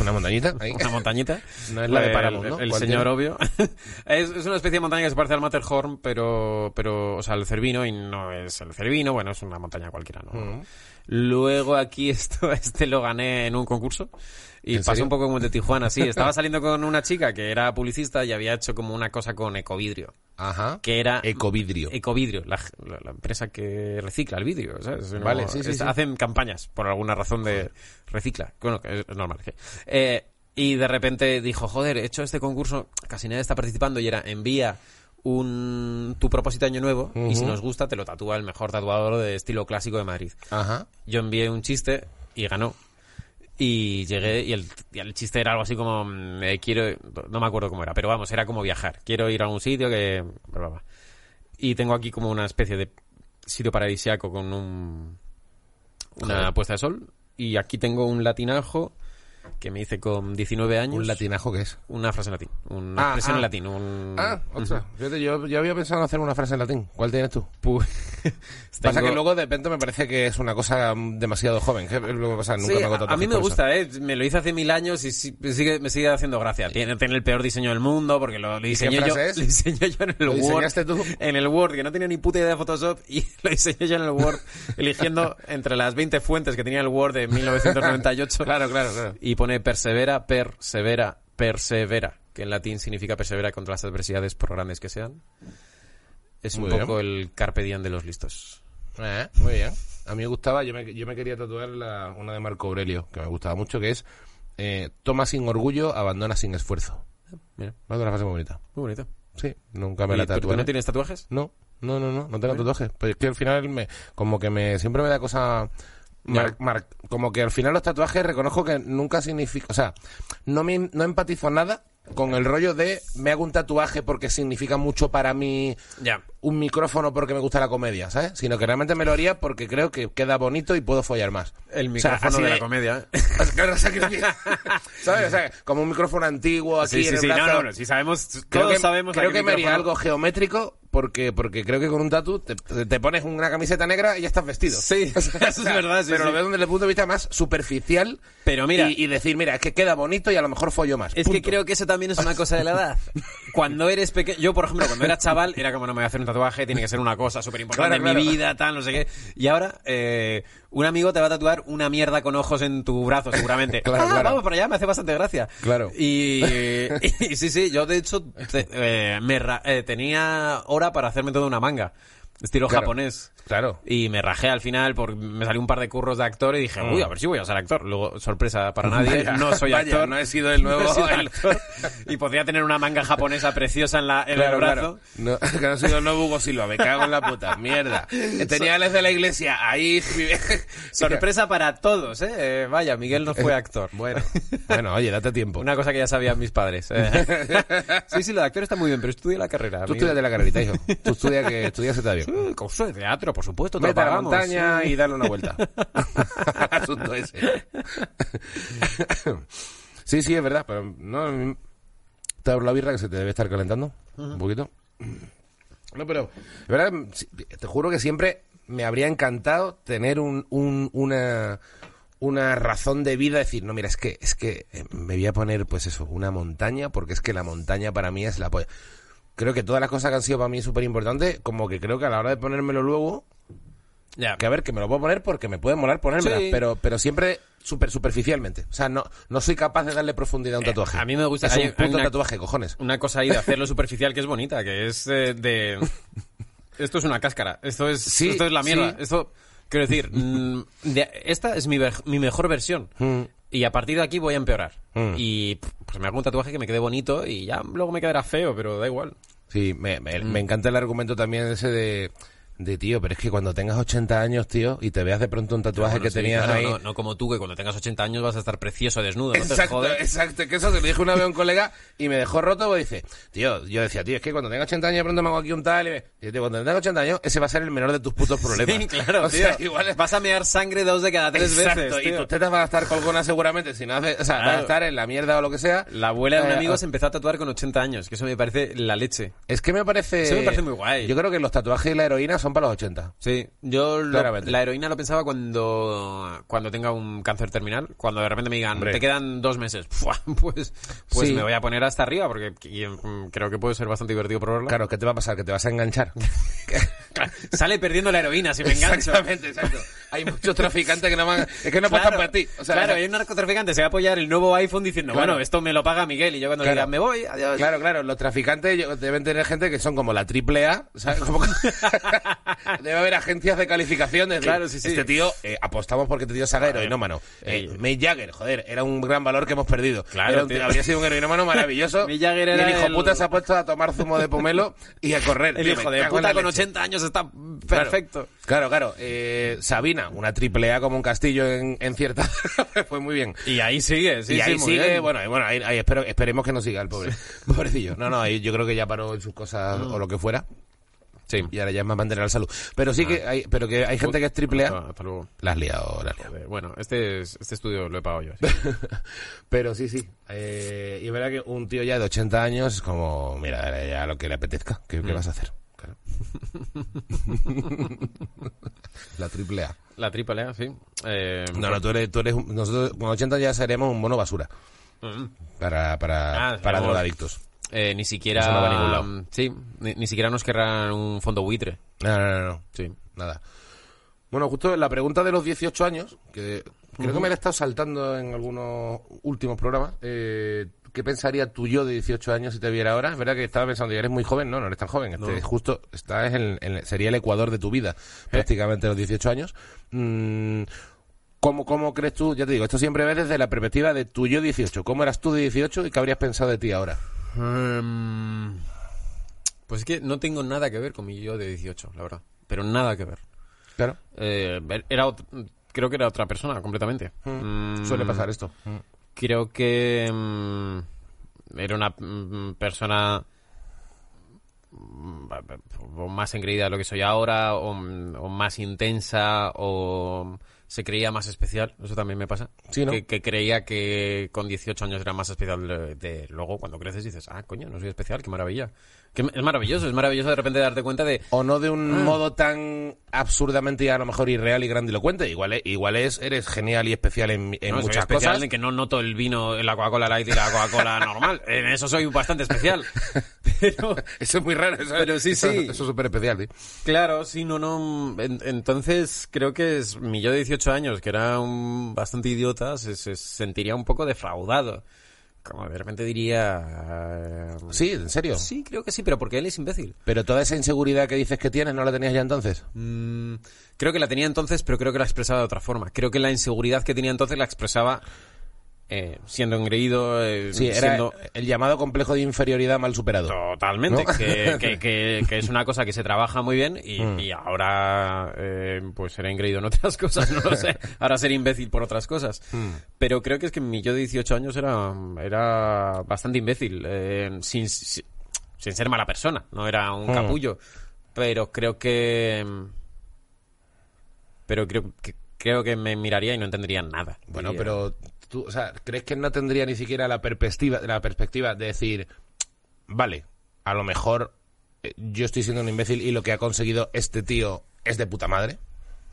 Una montañita ahí. una montañita. No es la de el- ¿no? El, ¿Cuál señor tiene? obvio. es, es una especie de montaña que se parece al Matterhorn, pero, pero, o sea, el Cervino, y no es el Cervino, bueno, es una montaña cualquiera, ¿no? Luego aquí esto, este lo gané en un concurso. Y ¿En pasó serio? un poco como el de Tijuana, sí. Estaba saliendo con una chica que era publicista y había hecho como una cosa con ecovidrio. Ajá. Que era... Ecovidrio. Ecovidrio, la, la- la empresa que recicla el vidrio, Vale, sí, sí, es- sí. Hacen campañas, por alguna razón de recicla. Bueno, que es, normal. Eh, y de repente dijo, joder, he hecho este concurso, casi nadie está participando y era envía un tu propósito año nuevo y si nos gusta te lo tatúa el mejor tatuador de estilo clásico de Madrid. Ajá. Yo envié un chiste y ganó. Y llegué y el, y el chiste era algo así como mm, eh, quiero no me acuerdo cómo era, pero vamos, era como viajar. Quiero ir a algún sitio que bla, bla, bla. y tengo aquí como una especie de sitio paradisiaco con un una Joder. puesta de sol y aquí tengo un latinajo que me hice con 19 años. ¿Un latinajo qué es? Una frase en latín. Una Ah, expresión ah. en latín. Un... Ah, ostras. Ujú. Fíjate, yo, yo había pensado en hacer una frase en latín. ¿Cuál tienes tú? Pu- Pasa Tengo- que luego de repente me parece que es una cosa demasiado joven. Que luego pasa, nunca Sí, me a- a mí me gusta, ¿eh? Me lo hice hace mil años y sí- sigue, me sigue haciendo gracia. Tiene, tiene el peor diseño del mundo porque lo, lo diseñé yo, lo diseñé yo en el ¿Lo Word. diseñaste tú? En el Word, que no tenía ni puta idea de Photoshop y lo diseñé yo en el Word, eligiendo entre las 20 fuentes que tenía el Word de 1998. Claro, claro, claro. Y pone persevera, persevera, persevera, que en latín significa persevera contra las adversidades por grandes que sean. Es un bien. poco el carpe diem de los listos. Eh, muy bien. A mí me gustaba, yo me, yo me quería tatuar la- una de Marco Aurelio, que me gustaba mucho, que es eh, toma sin orgullo, abandona sin esfuerzo. Mira, Es una frase muy bonita. muy bonito. Sí, nunca me ¿Y la tú- ¿Tú tatué. no tienes tatuajes? No, no, no, no, no tengo Bueno. tatuajes. Pues es que al final me, como que me, siempre me da cosa, mar- mar- como que al final los tatuajes reconozco que nunca significa, o sea, no me, no empatizo nada con el rollo de me hago un tatuaje porque significa mucho para mí Ya. un micrófono porque me gusta la comedia, ¿sabes? Sino que realmente me lo haría porque creo que queda bonito y puedo follar más. El O sea, micrófono de de- la comedia. ¿Sabes? O sea, como un micrófono antiguo aquí Sí, en sí, el sí, brazo. no, no, no, sí sabemos, Creo todos que, sabemos creo que me haría algo geométrico porque porque creo que con un tatu te, te pones una camiseta negra y ya estás vestido. Sí, eso es verdad, sí, Pero sí. lo veo desde el punto de vista más superficial. Pero mira- Y, y decir, mira, es que queda bonito y a lo mejor follo más. Es que creo que eso también es una cosa de la edad. Cuando eres pequeño, yo por ejemplo, cuando era chaval, era como no me voy a hacer un tatuaje, tiene que ser una cosa súper importante Claro, en mi vida, tal, no sé qué. Y ahora, eh, un amigo te va a tatuar una mierda con ojos en tu brazo, seguramente. Claro, ah, claro. vamos para allá, me hace bastante gracia. Claro. Y, y sí, sí, yo de hecho te- eh, me eh, tenía hora para hacerme toda una manga. Estilo Claro. japonés. Claro. Y me rajé al final porque me salió un par de curros de actor y dije, Mm. uy, a ver si voy a ser actor. Luego, sorpresa para nadie, Vaya, no soy vaya, actor. no he sido el nuevo- No he sido el- actor. Y podría tener una manga japonesa preciosa en, la, en Claro, el brazo. claro. No, que no he sido el nuevo Hugo Silva, me cago en la puta, mierda. Tenía el de la iglesia ahí. Sorpresa para todos, ¿eh? Eh, Vaya, Miguel no fue actor. Bueno, bueno, oye, date tiempo. Una cosa que ya sabían mis padres. eh. Sí, sí, lo de actor está muy bien, pero estudia la carrera. Tú estudias de la carrerita, hijo. Tú estudia que estudias está bien. Sí, curso de teatro, por supuesto, te Vete a la montaña y dale una vuelta. Asunto ese. sí, sí, es verdad, pero no. Te abro la birra que se te debe estar calentando un poquito. No, pero, es verdad, te juro que siempre me habría encantado tener un, un- una, una razón de vida, decir, no, mira, es que, es que eh, me voy a poner, pues eso, una montaña, porque es que la montaña para mí es la polla. Creo que todas las cosas que han sido para mí súper importantes, como que creo que a la hora de ponérmelo luego, Ya. que a ver, que me lo puedo poner porque me puede molar ponérmela, Sí. pero, pero siempre súper superficialmente. O sea, no, no soy capaz de darle profundidad a un Eh, tatuaje. a mí me gusta- Es hay- un hay puto una- tatuaje, cojones. Una cosa ahí de hacerlo superficial que es bonita, que es eh, de... Esto es una cáscara, esto es, Sí, esto es la mierda. sí. Esto, quiero decir, mm, de- esta es mi, mi mejor versión. Mm. Y a partir de aquí voy a empeorar. Mm. Y pues me hago un tatuaje que me quede bonito y ya luego me quedará feo, pero da igual. Sí, me, me, Mm. me encanta el argumento también ese de, de, tío, pero es que cuando tengas 80 años, tío, y te veas de pronto un tatuaje Bueno, que sí, tenías claro, ahí... No, no como tú, que cuando tengas 80 años vas a estar precioso desnudo. No te Exacto, jodes. exacto, que eso se lo dije una vez a un colega y me dejó roto, pues dice, tío, yo decía, tío, es que cuando tenga 80 años de pronto me hago aquí un tal y me, y tío, cuando tenga 80 años, ese va a ser el menor de tus putos problemas. Sí, claro, o tío. sea, igual es Vas a mear sangre dos de cada tres Exacto, veces, y tío. tus tetas van a estar colgonas seguramente, si no hace, o sea, van a Claro. estar en la mierda o lo que sea. La abuela de un Eh, amigo ah. se empezó a tatuar con 80 años, que eso me parece la leche. Es que me parece... Eso me parece muy guay. Yo creo que los tatuajes y la heroína son para los 80. Sí, yo lo- la heroína lo pensaba cuando, cuando tenga un cáncer terminal, cuando de repente me digan, Hombre. te quedan dos meses, pues, pues Sí. me voy a poner hasta arriba, porque y, mm, creo que puede ser bastante divertido probarla. Claro, ¿qué te va a pasar? Que te vas a enganchar. Sale perdiendo la heroína si me engancho. Exactamente, exacto. Hay muchos traficantes que no van, es que no Claro, para ti. O sea, claro, hay un narcotraficante, se va a apoyar el nuevo iPhone diciendo, Claro. bueno, esto me lo paga Miguel. Y yo cuando Claro. diga, me voy, adiós. Claro, claro, los traficantes deben tener gente que son como la triple A, ¿sabes? Como Debe haber agencias de calificación de Claro, sí, sí. este tío, eh, apostamos porque este tío se haga heroinómano. Eh, Mick Jagger, joder, era un gran valor que hemos perdido. Claro, un habría sido un heroinómano maravilloso. Mick Jagger y era el hijo el- puta se ha puesto a tomar zumo de pomelo y a correr. El Tío, hijo de puta con leche. 80 años está Claro. perfecto. Claro, claro. Eh, Sabina, una triple A como un castillo en, en cierta... Fue muy bien. Y ahí sigue, sí, y ahí sí, sigue, bien. bueno, y bueno ahí, ahí espero, esperemos que no siga el pobre. Pobrecillo. No, no, ahí yo creo que ya paró en sus cosas o lo que fuera. Sí. Y ahora ya es más mantener la salud. Pero sí que hay, pero que hay gente que es triple A. hasta luego. La has liado, la has liado. Bueno, este, es- este estudio lo he pagado yo. sí. Pero sí, sí. Eh, y es verdad que un tío ya de 80 años es como, mira, ya lo que le apetezca. ¿Qué, Mm. qué vas a hacer? La triple A. La triple A, sí. Eh, No, no, tú eres, tú eres un- nosotros con 80 ya seremos un mono basura mm, para, para, Ah, para drogadictos. eh, ni siquiera... Eso no va a ningún lado. Sí, ni, ni siquiera nos querrán un fondo buitre. No, no, no, no. Sí. Nada. Bueno, justo la pregunta de los 18 años, que creo que me la he estado saltando en algunos últimos programas. Eh, ¿Qué pensaría tu yo de 18 años si te viera ahora? Es verdad que estaba pensando, que eres muy joven, no, no eres tan joven. Este, No. Justo estás en, en- sería el ecuador de tu vida, prácticamente los 18 años. Mm, ¿Cómo, ¿Cómo crees tú? Ya te digo, esto siempre ves desde la perspectiva de tu yo 18. ¿Cómo eras tú de 18 y qué habrías pensado de ti ahora? Em, pues es que no tengo nada que ver con mi yo de 18, la verdad. Pero nada que ver. Claro. Eh, era creo que era otra persona completamente. Mm, Mm, Suele pasar esto. Creo que mm, era una mm, persona mm, o más engreída de lo que soy ahora, o, o más intensa, o se creía más especial. Eso también me pasa. Sí, ¿no? que, que creía que con 18 años era más especial de, de- luego cuando creces dices, ah, coño, no soy especial, qué maravilla. Que es maravilloso, es maravilloso de repente darte cuenta de, o no de un Ah. modo tan absurdamente y a lo mejor irreal y grandilocuente. Igual es, igual es eres genial y especial en, en No, soy muchas especial cosas. en que no noto el vino en la Coca-Cola Light y la Coca-Cola normal. En eso soy bastante especial. Pero, Eso es muy raro. Eso, Pero sí, eso- sí. Eso es súper especial, tío. claro, sí, no, no. en- entonces, creo que es mi yo de 18 años, que era un bastante idiota, se, se sentiría un poco defraudado. Como de repente diría. eh, Sí, en serio. Sí, creo que sí, pero porque él es imbécil. Pero toda esa inseguridad que dices que tienes no la tenías ya entonces. Mm, creo que la tenía entonces, pero creo que la expresaba de otra forma. Creo que la inseguridad que tenía entonces la expresaba eh, siendo engreído, eh, Sí, era siendo... el llamado complejo de inferioridad mal superado. Totalmente, ¿No? que, que, que- que es una cosa que se trabaja muy bien y, Mm. y ahora eh, pues seré engreído en otras cosas, no lo sé. Ahora seré imbécil por otras cosas. Mm. Pero creo que es que mi yo de 18 años era, era bastante imbécil, sin, sin, sin ser mala persona, no era un Mm. capullo. Pero creo que... Pero creo que, creo que me miraría y no entendería nada. Bueno, Diría, pero tú, o sea, ¿crees que no tendría ni siquiera la perspectiva, la perspectiva de decir, vale, a lo mejor eh, yo estoy siendo un imbécil y lo que ha conseguido este tío es de puta madre?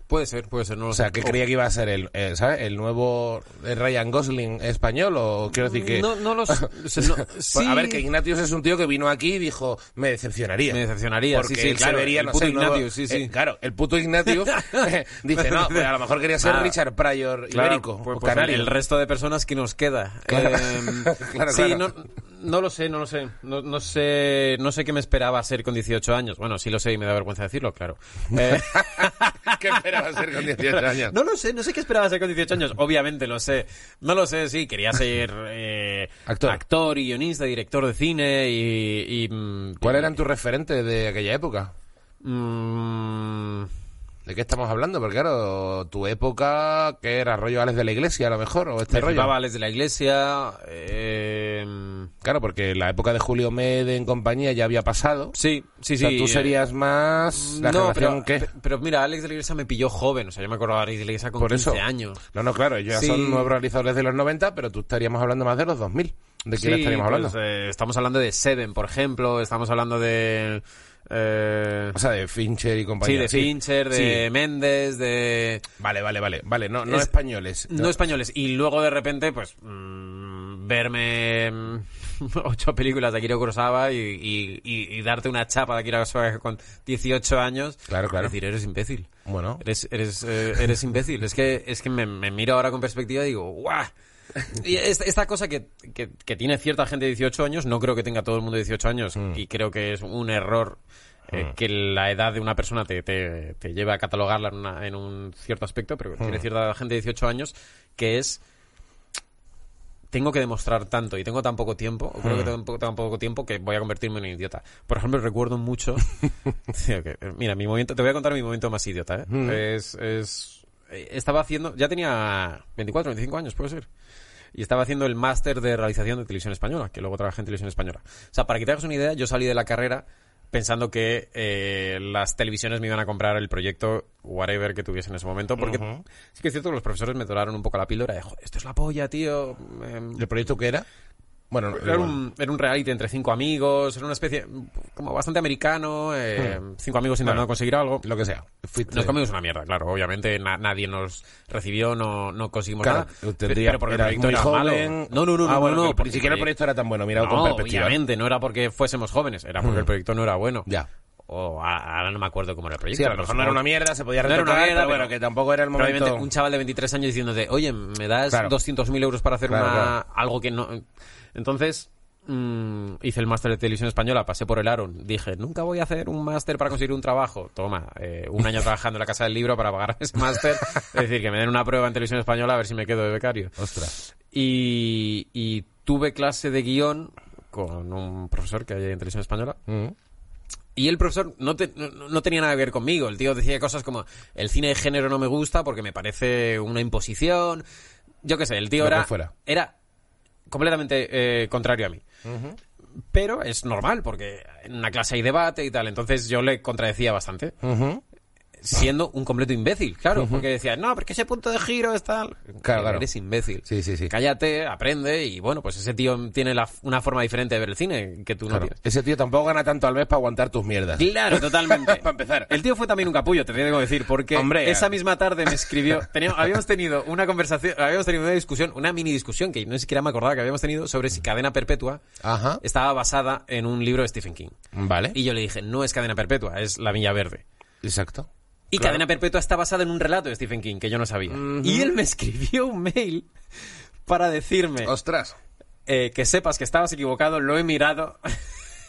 Puede ser, puede ser, no lo O sea, sé. que creía que iba a ser el, eh, ¿sabes? El nuevo eh, Ryan Gosling español o quiero decir que... No, no lo sé. no- A sí. ver, que Ignatius es un tío que vino aquí y dijo, me decepcionaría. Me decepcionaría, Porque sí, sí, él claro, vería, el no puto sé, nuevo- Ignatius, sí, sí. eh, claro, el puto Ignatius dice, no, pues a lo mejor quería ser Ah. Richard Pryor Claro, ibérico pues- o pues canario. el resto de personas que nos queda. Claro. Em, Claro, sí, claro. No, no lo sé, no lo sé. No, no sé. No sé qué me esperaba ser con 18 años. Bueno, sí lo sé y me da vergüenza decirlo, claro. Eh, ¿Qué esperabas ser con 18 años? no lo sé, no sé qué esperaba ser con 18 años. Obviamente lo sé. No lo sé, sí, quería ser eh, Actor. y guionista, director de cine y. y, mm, ¿Cuáles eran tus referentes de aquella época? mm, ¿De qué estamos hablando? Porque claro, tu época, que era rollo Alex de la Iglesia a lo mejor, o este me rollo. Alex de la Iglesia. eh, Claro, porque la época de Julio Mede en compañía ya había pasado. sí, sí, o sea, sí. tú eh, serías más la no, pero, que... pe- pero mira, Alex de la Iglesia me pilló joven. O sea, yo me acuerdo de Alex de la Iglesia con Por 15 eso. años. No, no, claro, ellos ya son nuevos realizadores de los 90, pero tú estaríamos hablando más de los 2000. ¿De quién Sí, estaríamos pues, hablando? eh, estamos hablando de Seven, por ejemplo. Estamos hablando de... eh, O sea, de Fincher y sí, compañía. de Fincher, de Sí. Méndez, de... Vale, vale, vale. Vale, no, no Es- españoles. No españoles. Y luego de repente, pues, mm, verme mm, ocho películas de Akira Kurosawa y, y, y- y darte una chapa de Akira Kurosawa con 18 años. Claro, claro. Es decir, eres imbécil. Bueno. Eres, eres, eh, eres imbécil. Es que, es que me, me miro ahora con perspectiva y digo, ¡guau! Y esta, esta cosa que, que, que tiene cierta gente de 18 años, no creo que tenga todo el mundo de 18 años Mm. y creo que es un error eh, que la edad de una persona te, te, te lleve a catalogarla en, una- en un cierto aspecto, pero Mm. tiene cierta gente de 18 años que es tengo que demostrar tanto y tengo tan poco tiempo, o creo Mm. que tengo tan poco tiempo que voy a convertirme en un idiota. Por ejemplo, recuerdo mucho. Mira, mi momento, te voy a contar mi momento más idiota, ¿eh? Mm. Es, es- estaba haciendo, ya tenía 24, 25 años, puede ser. Y estaba haciendo el máster de realización de televisión española, que luego trabajé en televisión española. O sea, para que te hagas una idea, yo salí de la carrera pensando que eh, las televisiones me iban a comprar el proyecto whatever que tuviese en ese momento, porque sí que es cierto que los profesores me doraron un poco la píldora de, "Joder, esto es la polla, tío. em, ¿El proyecto qué era? Bueno, no, era un, era un reality entre cinco amigos, era una especie como bastante americano, eh, cinco amigos intentando Bueno, conseguir algo. lo que sea. Fuiste- Nos comimos una mierda, claro. Obviamente na- nadie nos recibió, no, no conseguimos Claro, nada. tendría- pero porque el proyecto muy era joven. malo. No, no, no, Ah, no, bueno, no, que porque- ni siquiera el proyecto era tan bueno, mirado con perspectiva. obviamente, no era porque fuésemos jóvenes, era porque Mm. el proyecto no era bueno. Ya. O ahora no me acuerdo cómo era el proyecto. Sí, a lo mejor no era una mierda, se podía No era una retocar, mierda, pero bueno, que tampoco era el momento... obviamente un chaval de 23 años diciéndote, oye, me das Claro. 200.000 euros para hacer Claro, una claro. algo que no... Entonces, mm, hice el máster de televisión española, pasé por el Aaron, dije, nunca voy a hacer un máster para conseguir un trabajo. Toma, eh, un año trabajando en la Casa del Libro para pagar ese máster. es decir, que me den una prueba en televisión española a ver si me quedo de becario. Ostras. Y, y tuve clase de guion con un profesor que hay en televisión española. Mm. Y el profesor no, te- no, no tenía nada que ver conmigo. El tío decía cosas como, el cine de género no me gusta porque me parece una imposición. Yo qué sé, el tío Lo era, fuera. era completamente eh, contrario a mí. Pero es normal porque en una clase hay debate y tal. Entonces yo le contradecía bastante. Siendo un completo imbécil, claro. Porque decía, no, porque ese punto de giro es tal. Claro, claro. Eres imbécil. Sí, sí, sí. Cállate, aprende y bueno, pues ese tío tiene la- una forma diferente de ver el cine que tú no Claro. tienes. Ese tío tampoco gana tanto al mes para aguantar tus mierdas. Claro, totalmente. Para empezar. El tío fue también un capullo, te tengo que decir, porque Hombre, esa misma tarde me escribió. teníamos- habíamos tenido una conversación, habíamos tenido una discusión, una mini discusión que no siquiera me acordaba que habíamos tenido sobre si Cadena Perpetua Ajá. estaba basada en un libro de Stephen King. Vale. Y yo le dije, no es Cadena Perpetua, es La Villa Verde. Exacto. Y Claro. Cadena Perpetua está basada en un relato de Stephen King que yo no sabía. Y él me escribió un mail para decirme Ostras. eh, que sepas que estabas equivocado, lo he mirado.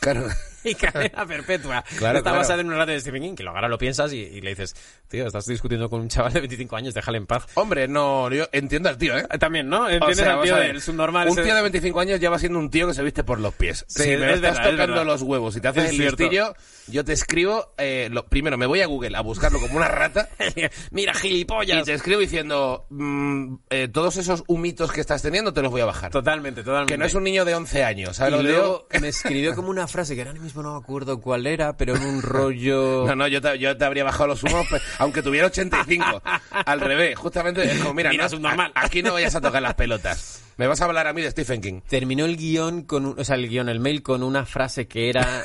Claro. y cadena perpetua. Claro, Está claro. basada en un relato de Stephen King, que luego ahora lo piensas y, y le dices, tío, estás discutiendo con un chaval de 25 años, déjale en paz. Hombre, no, yo entiendo al tío, ¿eh? Ah, También, ¿no? O Entiendes sea, al tío a de ver, el subnormal. Un tío de 25 años ya va siendo un tío que se viste por los pies. Sí, si me lo es estás verdad, tocando los huevos y te haces Es el listillo, yo te escribo, eh, lo, primero me voy a Google a buscarlo como una rata Mira, y gilipollas. te escribo diciendo, mm, eh, todos esos humitos que estás teniendo te los voy a bajar. Totalmente, totalmente. Que no es un niño de 11 años, ¿sabes y lo luego me escribió como una frase que ahora mismo no me acuerdo cuál era, pero en un rollo... No, no, yo te, yo te habría bajado los humos, pues, aunque tuviera 85. Al revés, justamente es como, mira, Mira, no, subnormal. a- aquí no vayas a tocar las pelotas. Me vas a hablar a mí de Stephen King. Terminó el guion con un, o sea, el guion, el mail con una frase que era,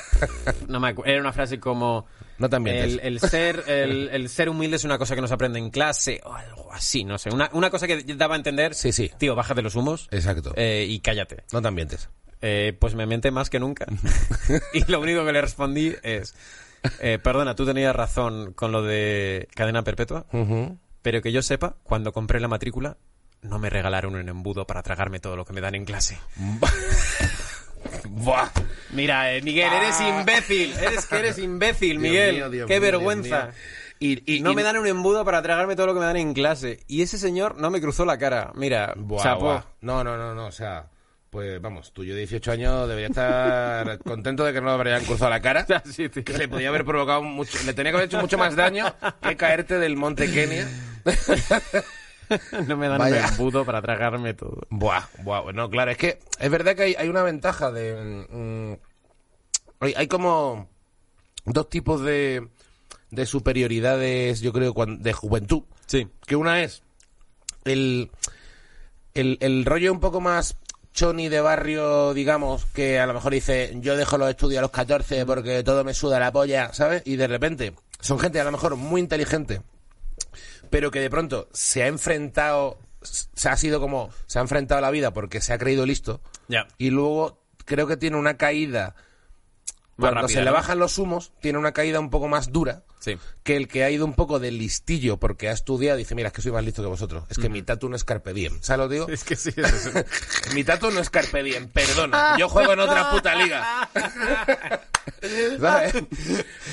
no me acuerdo, era una frase como, No te ambientes. el, el ser, el, el ser humilde es una cosa que no se aprende en clase, o algo así, no sé, una, una cosa que daba a entender, Sí, sí. tío, bájate los humos, Exacto. eh, y cállate. No te ambientes. Eh, pues me miente más que nunca. y lo único que le respondí es, eh, perdona, tú tenías razón con lo de cadena perpetua, pero que yo sepa, cuando compré la matrícula, no me regalaron un embudo para tragarme todo lo que me dan en clase. Buah. Mira, eh, Miguel, eres Ah. imbécil. Eres que eres imbécil, Dios Miguel. mío, Dios Qué mío, vergüenza. Y, y- no y- me dan un embudo para tragarme todo lo que me dan en clase. Y ese señor no me cruzó la cara. Mira, buah. No, no, no, no, o sea, pues vamos, tú yo de 18 años debería estar contento de que no le habrían cruzado la cara. Sí. Que le podía haber provocado mucho, le tenía que haber hecho mucho más daño que caerte del monte Kenia. no me dan Vaya. un embudo para tragarme todo. Buah, buah, no, claro, es que es verdad que hay, hay una ventaja de... mm, hay, hay como dos tipos de, de superioridades, yo creo, de juventud. Sí. Que una es el, el, el rollo un poco más choni de barrio, digamos, que a lo mejor dice, yo dejo los estudios a los 14 porque todo me suda la polla, ¿sabes? Y de repente son gente a lo mejor muy inteligente, pero que de pronto se ha enfrentado, se ha sido como, se ha enfrentado a la vida porque se ha creído listo y luego creo que tiene una caída cuando rápida, se le ¿no? bajan los humos, tiene una caída un poco más dura Sí. que el que ha ido un poco de listillo porque ha estudiado y dice, mira, es que soy más listo que vosotros. Es que mi tatu no es carpe diem. ¿Sabes lo digo? Es que sí, es. Mi tatu no es carpe diem, perdona. Yo juego en otra puta liga. ¿Sabes?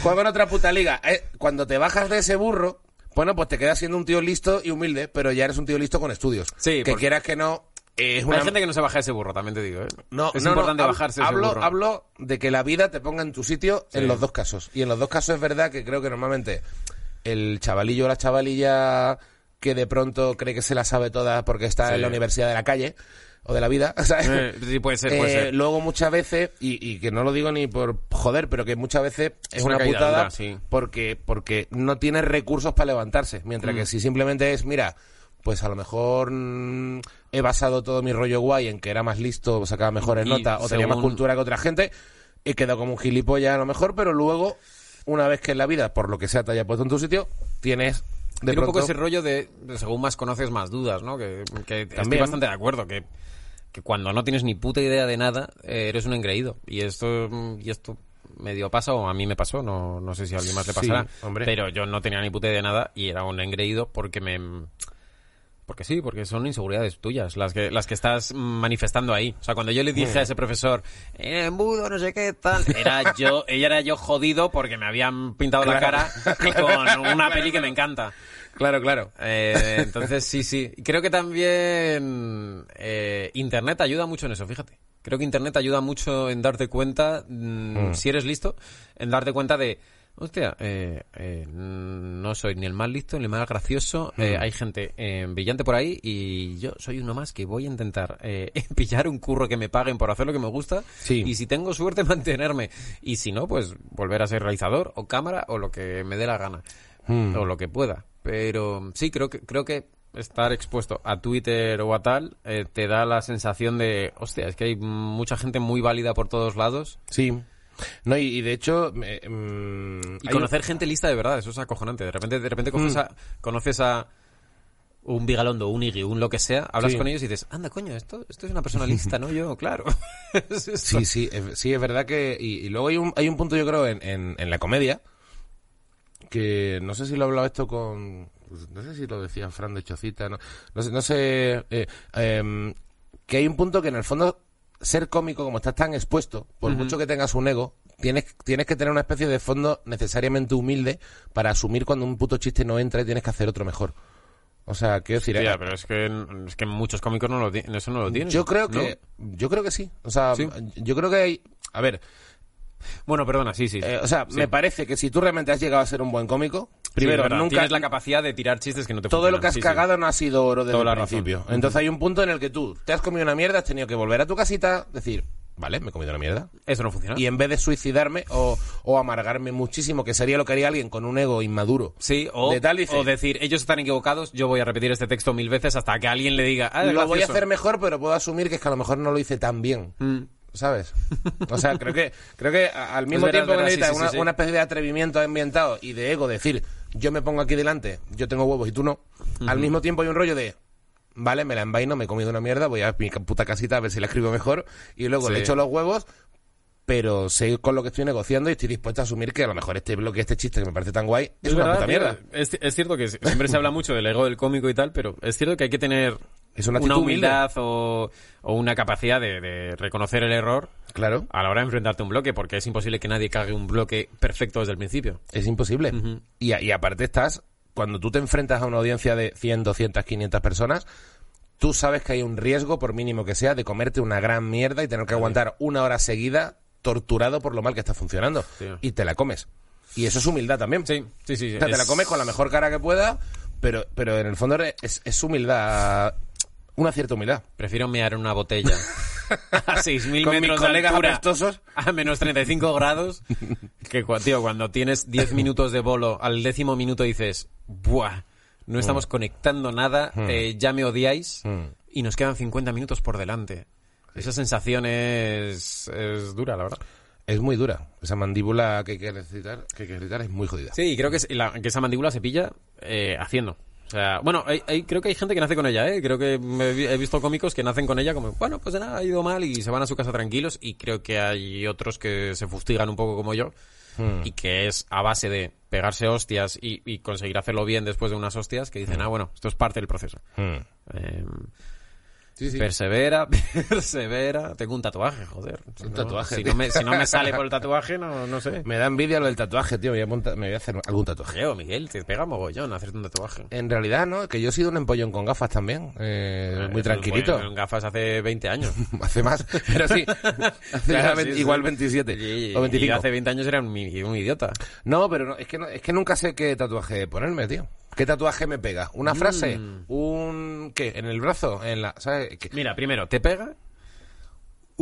Juego en otra puta liga. Eh, Cuando te bajas de ese burro, bueno, pues te quedas siendo un tío listo y humilde, pero ya eres un tío listo con estudios. Sí, Que porque- quieras que no, es una... Hay gente que no se baja ese burro, también te digo. ¿eh? No, es no, no, importante bajarse ese hablo, burro. hablo de que la vida te ponga en tu sitio en los dos casos. Y en los dos casos es verdad que creo que normalmente el chavalillo o la chavalilla que de pronto cree que se la sabe toda porque está Sí. en la universidad de la calle o de la vida, ¿sabes? Eh, sí, puede ser, puede Eh, ser. Luego muchas veces, y, y que no lo digo ni por joder, pero que muchas veces es, Es una, putada dura, sí. porque, porque no tienes recursos para levantarse. Mientras Mm. que si simplemente es, mira, pues a lo mejor mm, he basado todo mi rollo guay en que era más listo, sacaba mejores Y notas o tenía más cultura que otra gente, he quedado como un gilipollas a lo mejor, pero luego, una vez que en la vida, por lo que sea, te haya puesto en tu sitio, tienes de Tiene un poco ese rollo de, según más conoces, más dudas, ¿no? Que, que estoy También. bastante de acuerdo, que, que cuando no tienes ni puta idea de nada, eh, eres un engreído. Y esto, mm, y esto medio pasa, o a mí me pasó, no, no sé si a alguien más le Sí, pasará. hombre. Pero yo no tenía ni puta idea de nada y era un engreído porque me... Porque sí, porque son inseguridades tuyas las que, las que estás manifestando ahí. O sea, cuando yo le dije a ese profesor, "Eh, embudo, no sé qué, tal, era yo, ella era yo jodido porque me habían pintado la cara con una peli que me encanta. Claro, claro. Eh, entonces, sí, sí. Creo que también eh, Internet ayuda mucho en eso, fíjate. Creo que Internet ayuda mucho en darte cuenta, mm, si eres listo, en darte cuenta de, hostia, eh, eh, mm, no soy ni el más listo ni el más gracioso. eh, hay gente eh, brillante por ahí y yo soy uno más que voy a intentar eh, pillar un curro que me paguen por hacer lo que me gusta. Sí. Y si tengo suerte, mantenerme. Y si no, pues volver a ser realizador o cámara o lo que me dé la gana Hmm. o lo que pueda. Pero sí, creo que, creo que estar expuesto a Twitter o a tal eh, te da la sensación de, hostia, es que hay mucha gente muy válida por todos lados. Sí. No, y, y de hecho... eh, mm, Y conocer gente lista de verdad, eso es acojonante. De repente, de repente conoces, a, conoces a un Vigalondo, un Iggy, un lo que sea, hablas Sí. con ellos y dices, anda, coño, esto, esto es una persona lista, ¿no? Yo, claro. Es. Sí, sí, es, sí, es verdad que... Y, y luego hay un, hay un punto, yo creo, en, en, en la comedia, que no sé si lo he hablado esto con... pues, no sé si lo decía Fran de Chocita, no, no sé... No sé eh, em, que hay un punto que en el fondo ser cómico, como estás tan expuesto, por mucho que tengas un ego, tienes, tienes que tener una especie de fondo necesariamente humilde para asumir cuando un puto chiste no entra y tienes que hacer otro mejor. O sea, quiero decir... Ya, eh, pero es que, es que muchos cómicos no lo, eso no lo tienen. yo creo ¿no? que... Yo creo que sí. O sea, Sí. yo creo que hay... A ver, Bueno, perdona, sí, sí. sí. Eh, o sea, Sí. me parece que si tú realmente has llegado a ser un buen cómico, primero, Sí, es verdad, nunca tienes la capacidad de tirar chistes que no te todo funcionan. lo que has Sí, sí. cagado no ha sido oro desde Toda el principio. Entonces hay un punto en el que tú te has comido una mierda, has tenido que volver a tu casita, decir, vale, me he comido una mierda. Eso no funciona. Y en vez de suicidarme o, o amargarme muchísimo, que sería lo que haría alguien con un ego inmaduro. Sí, o, de tal dice, o decir, ellos están equivocados, yo voy a repetir este texto mil veces hasta que alguien le diga, ah, lo voy a gracioso". hacer mejor, pero puedo asumir que es que a lo mejor no lo hice tan bien. Mm. ¿Sabes? O sea, creo que creo que al mismo verdad, tiempo que necesitas sí, sí, una, sí, sí. una especie de atrevimiento ambientado y de ego, decir, yo me pongo aquí delante, yo tengo huevos y tú no. Al mismo tiempo hay un rollo de, vale, me la envaino, me he comido una mierda, voy a mi puta casita a ver si la escribo mejor y luego Sí. le echo los huevos, pero sé con lo que estoy negociando y estoy dispuesto a asumir que a lo mejor este bloque, este chiste que me parece tan guay, es, una verdad, puta mierda. Es, es cierto que siempre se habla mucho del ego del cómico y tal, pero es cierto que hay que tener Es una humildad o, o una capacidad de, de reconocer el error Claro, a la hora de enfrentarte a un bloque, porque es imposible que nadie cague un bloque perfecto desde el principio. es imposible. y, y aparte estás, cuando tú te enfrentas a una audiencia de 100, 200, 500 personas, tú sabes que hay un riesgo, por mínimo que sea, de comerte una gran mierda y tener que aguantar una hora seguida torturado por lo mal que está funcionando. Y te la comes. Y eso es humildad también. Sí, sí, sí. O sea, te la es- comes con la mejor cara que pueda, pero, pero en el fondo es, es humildad, una cierta humildad. Prefiero mear en una botella a 6.000 Con mis metros de altura, apestosos. a menos 35 grados que, tío, cuando tienes 10 minutos de bolo, al décimo minuto dices, ¡buah! No estamos conectando nada, eh, ya me odiáis y nos quedan 50 minutos por delante. Esa sensación es, es dura, la verdad. Es muy dura. Esa mandíbula que hay que ejercitar, que hay que ejercitar es muy jodida. Sí, y creo que, es- la- que esa mandíbula se pilla eh, haciendo. O sea, bueno, hay, hay- creo que hay gente que nace con ella, ¿eh? Creo que me he visto cómicos que nacen con ella como, bueno, pues de nada, ha ido mal y se van a su casa tranquilos. Y creo que hay otros que se fustigan un poco como yo Hmm. y que es a base de pegarse hostias y, y conseguir hacerlo bien después de unas hostias que dicen, ah, bueno, esto es parte del proceso. Hmm. Eh, Sí, sí. Persevera, persevera. Tengo un tatuaje, joder. Si Un no- tatuaje, Si no, me, si no me sale por el tatuaje, no, no sé. Me da envidia lo del tatuaje, tío. Me voy a, monta- me voy a hacer algún tatuaje. Creo, Miguel, te pega mogollón hacerte un tatuaje. En realidad, ¿no? Que yo he sido un empollón con gafas también. eh, muy Eso, tranquilito. en gafas hace 20 años. Hace más, pero sí. Hace Claro, igual 27 Y- o 25. y hace 20 años era un, un idiota. No, pero no, es, que no, es que nunca sé qué tatuaje ponerme, tío. ¿Qué tatuaje me pega? ¿Una frase? Mm. ¿Un... qué? ¿En el brazo? ¿En la...? ¿Sabes? ¿Qué? Mira, primero, te pega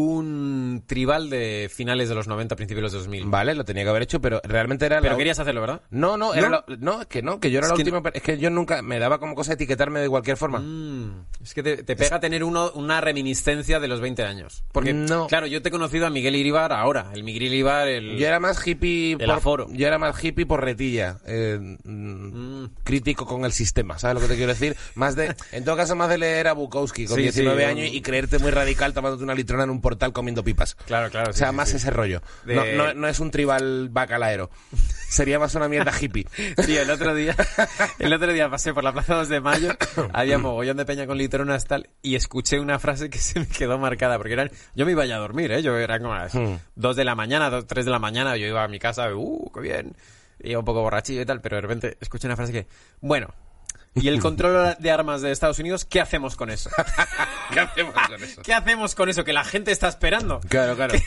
un tribal de finales de los 90, principios de los 2000. Vale, lo tenía que haber hecho, pero realmente era Pero la... querías hacerlo, ¿verdad? No, no, era ¿No? la- no, es que no, que yo era Es la que última... per- Es que yo nunca... Me daba como cosa etiquetarme de cualquier forma. Mm, es que te, te pega tener uno, una reminiscencia de los 20 años. Porque, No. claro, yo te he conocido a Miguel Iribar ahora. El Miguel Iribar, el... Yo era más hippie El por aforo. Yo era más hippie por retilla. eh, mm, Crítico con el sistema, ¿sabes lo que te quiero decir? Más de, en todo caso, más de leer a Bukowski con Sí, 19 sí, años y creerte muy radical tomándote una litrona en un portal comiendo pipas. Claro, claro. O sí, sea, sí, más sí. ese rollo. De- No, no, no es un tribal bacalaero. Sería más una mierda hippie. Tío, el otro día, el otro día pasé por la Plaza 2 de Mayo, había mogollón de peña con litronas tal, y escuché una frase que se me quedó marcada, porque eran, yo me iba ya a dormir, eh, yo era como a las Hmm. 2 de la mañana, 2, 3 de la mañana, yo iba a mi casa, uh, qué bien, iba un poco borrachillo y tal, pero de repente escuché una frase que, bueno, y el control de armas de Estados Unidos, ¿qué hacemos con eso? ¿Qué hacemos con eso? ¿Qué hacemos con eso que la gente está esperando? Claro, claro.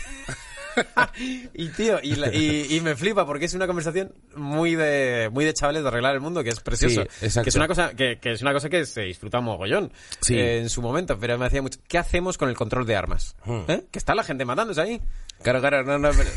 y tío, y, la- y- y me flipa porque es una conversación muy de muy de chavales de arreglar el mundo, que es precioso. Sí, exacto. Que es una cosa que, que es una cosa que se disfruta mogollón Sí. eh, en su momento, pero me hacía mucho. ¿Qué hacemos con el control de armas? Hmm. ¿Eh? Que está la gente matándose ahí. Claro, claro, no, no, pero-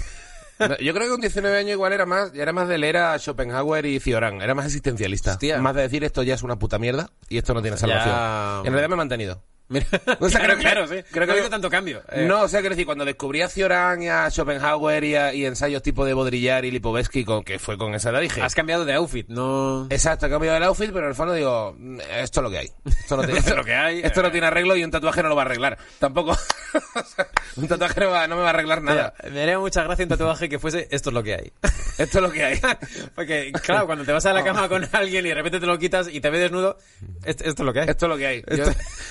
yo creo que con 19 años igual era más, era más de leer a Schopenhauer y Cioran, era más existencialista. Hostia. Más de decir esto ya es una puta mierda y esto no tiene salvación. Ya- En realidad me he mantenido. Mira, O sea, claro, creo claro, sí. creo no que- ha habido tanto cambio. Eh, No, o sea, quiero decir, cuando descubrí a Cioran y a Schopenhauer y, a- y ensayos tipo de Baudrillard y Lipovetsky, con, que fue con esa edad, dije... Has cambiado de outfit, no. Exacto, he cambiado el outfit, pero en el fondo digo, "Mm, esto es lo que hay. Esto no tiene, Esto es lo que hay. Esto no tiene arreglo y un tatuaje no lo va a arreglar. Tampoco. O sea, un tatuaje no, va- no me va a arreglar nada. Me haría mucha gracia un tatuaje que fuese esto es lo que hay. Esto es lo que hay. Porque, claro, cuando te vas a la cama con alguien y de repente te lo quitas y te ve desnudo, esto, esto es lo que hay. Esto es lo que hay. Yo-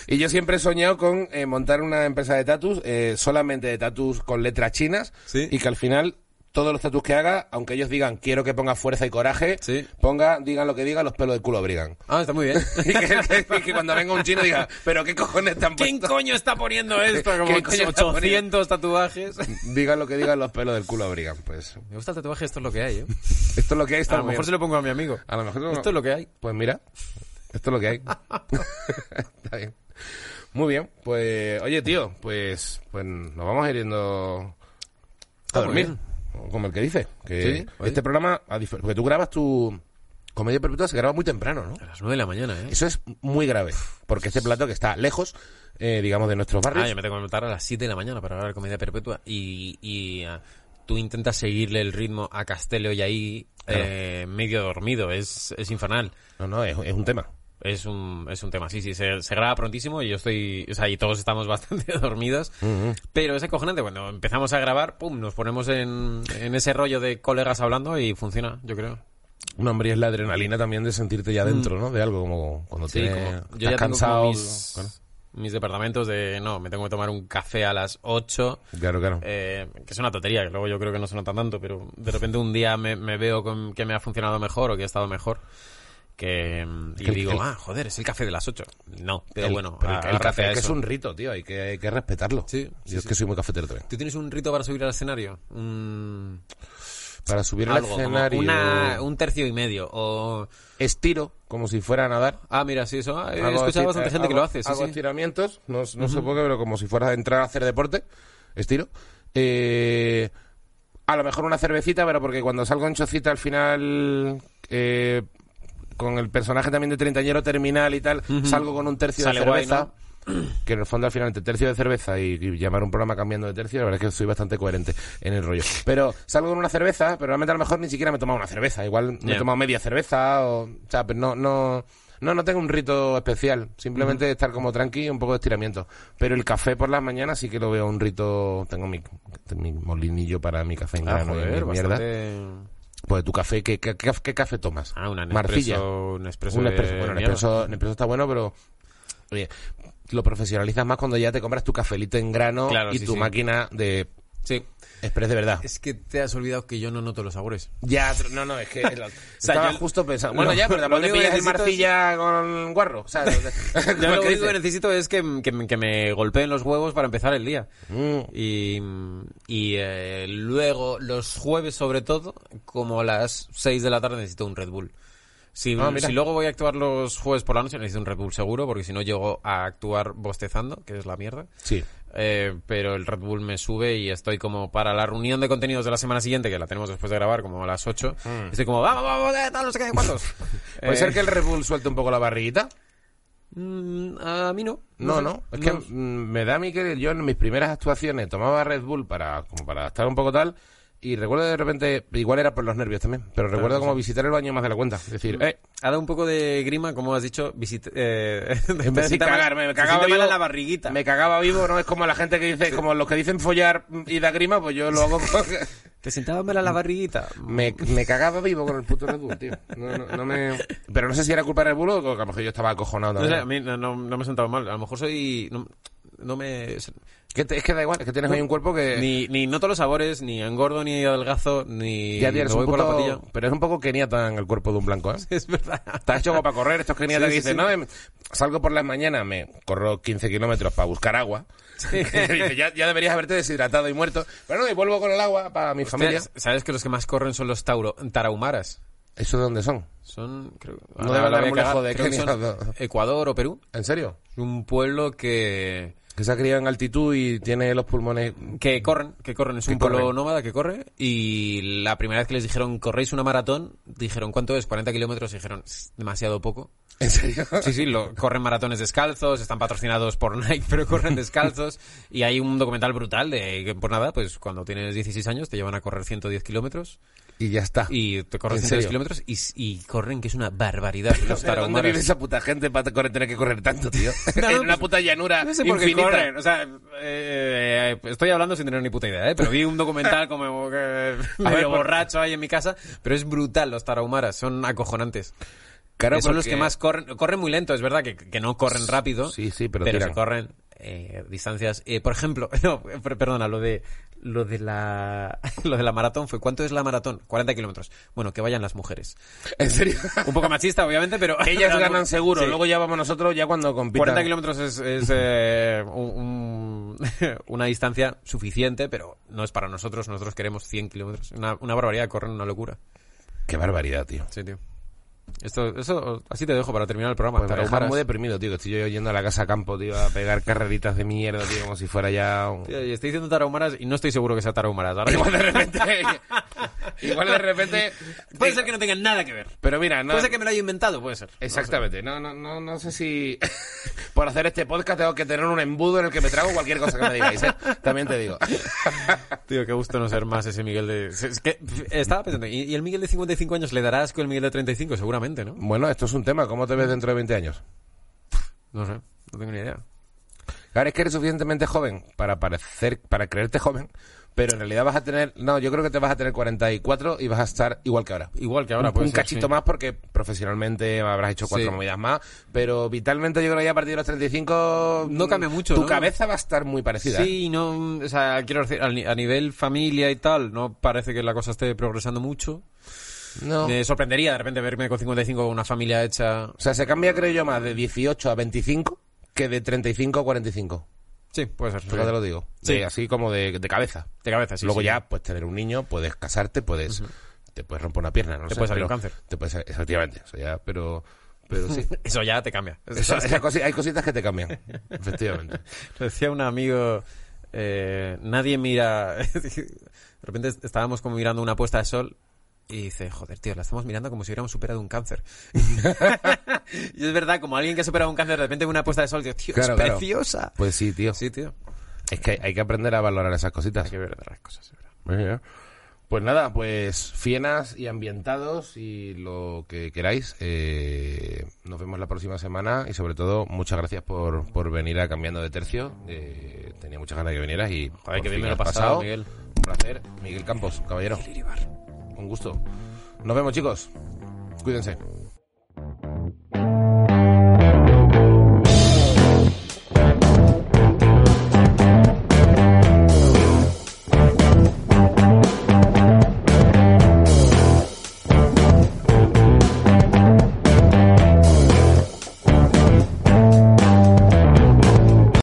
y yo siempre he soñado con eh, montar una empresa de tatus, eh, solamente de tatus con letras chinas, Sí. y que al final todos los tatus que haga, aunque ellos digan quiero que ponga fuerza y coraje, Sí. ponga, digan lo que digan, los pelos del culo abrigan. Ah, está muy bien. y que, que- que cuando venga un chino diga, pero qué cojones están ¿Quién coño está poniendo esto? Como ¿Quién coño está 800 tatuajes. Digan lo que digan, los pelos del culo abrigan. Pues Me gusta el tatuaje, esto es lo que hay, ¿eh? esto es lo que hay. Está A lo mejor se bien. lo pongo a mi amigo. A lo mejor no- Esto es lo que hay. Pues mira, esto es lo que hay. Está bien. Muy bien, pues oye tío, pues pues nos vamos a ir yendo a muy dormir, como el que dice, que Sí, este programa, a porque tú grabas tu comedia perpetua, se graba muy temprano, ¿no? A las 9 de la mañana, ¿eh? Eso es muy grave, porque este plato que está lejos, eh, digamos, de nuestros barrios, Ah, yo me tengo que levantar a las 7 de la mañana para grabar Comedia Perpetua y, y ah, tú intentas seguirle el ritmo a Castelo y ahí eh, medio dormido. Es, es infernal. no, no, es, es un tema. Es un, es un tema, sí, sí, se, se graba prontísimo y yo estoy, o sea, y todos estamos bastante dormidos, pero es acojonante, cuando empezamos a grabar, pum, nos ponemos en, en ese rollo de colegas hablando y funciona, yo creo. Un hombre es la adrenalina también de sentirte ya dentro, ¿no? De algo como cuando Mm. Sí, tienes- como, estás yo ya tengo cansado. como mis, Claro, mis departamentos de, no, me tengo que tomar un café a las 8, claro. claro. eh, que es una tontería, que luego yo creo que no se nota tanto, pero de repente un día me, me veo con, que me ha funcionado mejor o que ha estado mejor. Que, mm, y que el- digo, el- ah, joder, es el café de las 8. No, pero El- bueno, pero el, a- el agárrate café a que es un rito, tío, hay que, hay que respetarlo. Sí, sí, Yo es sí. que soy muy cafetero también. ¿Tú tienes un rito para subir al escenario? Un... Para subir al Algo, como escenario, una, un tercio y medio. O... estiro, como si fuera a nadar. Ah, mira, sí, eso. ah, He escuchado esti- bastante gente que lo hace. Sí, hago estiramientos, no, no sé por qué, pero como si fuera a entrar a hacer deporte, estiro. Eh, a lo mejor una cervecita, pero porque cuando salgo en chocita al final, eh, con el personaje también de treintañero terminal y tal, salgo con un tercio Sale de guay, cerveza. Que en el fondo al final entre tercio de cerveza y, y llamar un programa cambiando de tercio, la verdad es que soy bastante coherente en el rollo. Pero salgo con una cerveza, pero realmente a lo mejor ni siquiera me he tomado una cerveza, igual me he tomado media cerveza o, o sea, pero no, no, No, no tengo un rito especial. Simplemente estar como tranqui y un poco de estiramiento. Pero el café por las mañanas sí que lo veo un rito. Tengo mi, mi molinillo para mi café en Ah, grano y joder, mierda. Pues tu café, ¿qué, qué, qué- qué café tomas? Ah, una Marcilla. Un Nespresso Un de Nespresso. Bueno. Nespresso, Nespresso está bueno, pero... Oye, lo profesionalizas más cuando ya te compras tu cafelito en grano Claro, y sí, tu sí. máquina de Sí. express de verdad. Es que te has olvidado que yo no noto los sabores. Ya, no, no, es que estaba yo- justo pensando. Bueno, lo- ya, pero tampoco te pillas el necesito es- marcilla con guarro. O sea, Yo lo único que necesito es que, que, que me golpeen los huevos para empezar el día. Mm. Y, y eh, luego, los jueves sobre todo, como a las 6 de la tarde necesito un Red Bull. Si, Ah, mira. si luego voy a actuar los jueves por la noche necesito un Red Bull seguro, porque si no llego a actuar bostezando, que es la mierda. Sí. Eh, pero el Red Bull me sube y estoy como para la reunión de contenidos de la semana siguiente, que la tenemos después de grabar, como a las 8. Estoy como, vamos, vamos, eh, tal, no sé qué, ¿cuántos? ¿Puede Eh, ser que el Red Bull suelte un poco la barriguita? mm, a mí no. No, no. Es que mm, me da a mí que yo en mis primeras actuaciones tomaba Red Bull para, como para estar un poco tal. Y recuerdo de repente, igual era por los nervios también, pero recuerdo como visitar el baño más de la cuenta. Es decir, eh, Ha dado un poco de grima, como has dicho, visit eh, en vez de cagarme, me cagaba vivo. en la barriguita. Me cagaba vivo, ¿no? Es como la gente que dice, como los que dicen follar y da grima, pues yo lo hago con- Te sentaba mal en la barriguita. me, me cagaba vivo con el puto Red Bull, tío. No, no, no me... Pero no sé si era culpa de Red Bull o que a lo mejor yo estaba acojonado No sé, también. a mí no, no- no me he sentado mal. A lo mejor soy... No, me... Que te- es que da igual, es que tienes ahí un cuerpo que... Ni, ni noto los sabores, ni engordo, ni adelgazo, ni ya tienes voy un por la puto... patilla. Pero es un poco keniata en el cuerpo de un blanco, ¿eh? Es verdad. Estás hecho como para correr, estos keniatas Sí, que dicen, sí. no, em, salgo por las mañanas, me corro 15 kilómetros para buscar agua. Ya, ya deberías haberte deshidratado y muerto. Pero no, y vuelvo con el agua para mi familia. ¿Sabes que los que más corren son los tauro, tarahumaras? ¿Eso de dónde son? Son, creo, No ahora debe la dar voy a muy lejos de Kenia, son. Ecuador o Perú. ¿En serio? Un pueblo que, Que se ha criado en altitud y tiene los pulmones... que corren, que corren. Es Que un pueblo nómada que corre. Y la primera vez que les dijeron, corréis una maratón, dijeron, ¿cuánto es? 40 kilómetros. Dijeron, "Es demasiado poco. ¿En serio? Sí, sí, lo, corren maratones descalzos, están patrocinados por Nike, pero corren descalzos. Y hay un documental brutal de que, por nada, pues cuando tienes 16 años te llevan a correr 110 kilómetros Y ya está. y te corren ¿En 110 serio? kilómetros y, y corren, que es una barbaridad. Los ¿Pero ¿Dónde tarahumaras. vive esa puta gente para correr- tener que correr tanto, tío? No, en una pues, puta llanura No sé por qué corren, o sea, eh, estoy hablando sin tener ni puta idea, ¿eh? pero vi un documental como que medio borracho ahí en mi casa, pero es brutal, los tarahumaras, son acojonantes. Claro, son los que más corren, corren muy lento, es verdad que, que no corren rápido, Sí, sí, pero se tiran. corren eh, distancias, eh, por ejemplo, no, perdona, lo de lo de la lo de la maratón fue, ¿cuánto es la maratón? 40 kilómetros. Bueno, que vayan las mujeres. ¿En serio? Un poco machista, obviamente, pero Ellas ganan seguro, sí. luego ya vamos nosotros ya cuando compitan. 40 kilómetros es, es, eh, un- un- una distancia suficiente, pero no es para nosotros. Nosotros queremos 100 kilómetros. Una, una barbaridad, corren una locura. Qué barbaridad, tío. Sí, tío. Esto, eso, así te dejo para terminar el programa. Pues me muy deprimido, tío. Estoy yo yendo a la casa a campo, tío, a pegar carreritas de mierda, tío, como si fuera ya un... Tío, y estoy diciendo tarahumaras y no estoy seguro que sea tarahumaras. Ahora Igual de repente... igual de repente... puede ser que no tengan nada que ver. Pero mira, no... Puede ser que me lo haya inventado, puede ser. Exactamente. No, no, no, no sé si... Por hacer este podcast tengo que tener un embudo en el que me trago cualquier cosa que me digáis, ¿eh? También te digo. Tío, qué gusto no ser más ese Miguel de... Es que estaba pensando, ¿y el Miguel de 55 años le dará asco el Miguel de 35? Seguramente, ¿no? Bueno, esto es un tema. ¿Cómo te ves dentro de 20 años? No sé, no tengo ni idea. Claro, es que eres suficientemente joven para parecer, para creerte joven, pero en realidad vas a tener, no, yo creo que te vas a tener 44 y vas a estar igual que ahora. Igual que ahora, un, puede un ser, cachito sí. más porque profesionalmente habrás hecho cuatro Sí. movidas más, pero vitalmente yo creo que ya a partir de los 35 No cambia mucho, Tu ¿no? cabeza va a estar muy parecida. ¿eh? Sí, no, o sea, quiero decir, al ni- a nivel familia y tal, no parece que la cosa esté progresando mucho. No. Me sorprendería de repente verme con 55 con una familia hecha. O sea, se cambia creo yo más de 18 a 25 que de 35 a 45. Sí, puede ser. Fíjate lo digo. Sí. De- así como de, de cabeza. De cabeza, sí. Luego sí. ya puedes tener un niño, puedes casarte, puedes te puedes romper una pierna, no Te sé, puede salir un cáncer. Te puede salir- efectivamente, eso ya, pero pero sí. Eso ya te cambia. Eso- esas cosi- hay cositas que te cambian, efectivamente. Lo decía un amigo, eh, nadie mira. de repente estábamos como mirando una puesta de sol y dice, joder, tío, la estamos mirando como si hubiéramos superado un cáncer. y es verdad, como alguien que ha superado un cáncer, de repente una puesta de sol, digo, tío, Claro, es claro. preciosa. Pues sí, tío. Sí, tío. Es que hay que aprender a valorar esas cositas. Hay que ver las cosas, es verdad. Muy bien. Pues nada, pues fienas y ambientados y lo que queráis. Eh, nos vemos la próxima semana y sobre todo muchas gracias por, por venir a Cambiando de Tercio. Eh, tenía muchas ganas de que vinieras y... Joder, que bien me lo he has pasado, Miguel. Un placer. Miguel Campos, caballero. Un gusto. Nos vemos, chicos. Cuídense.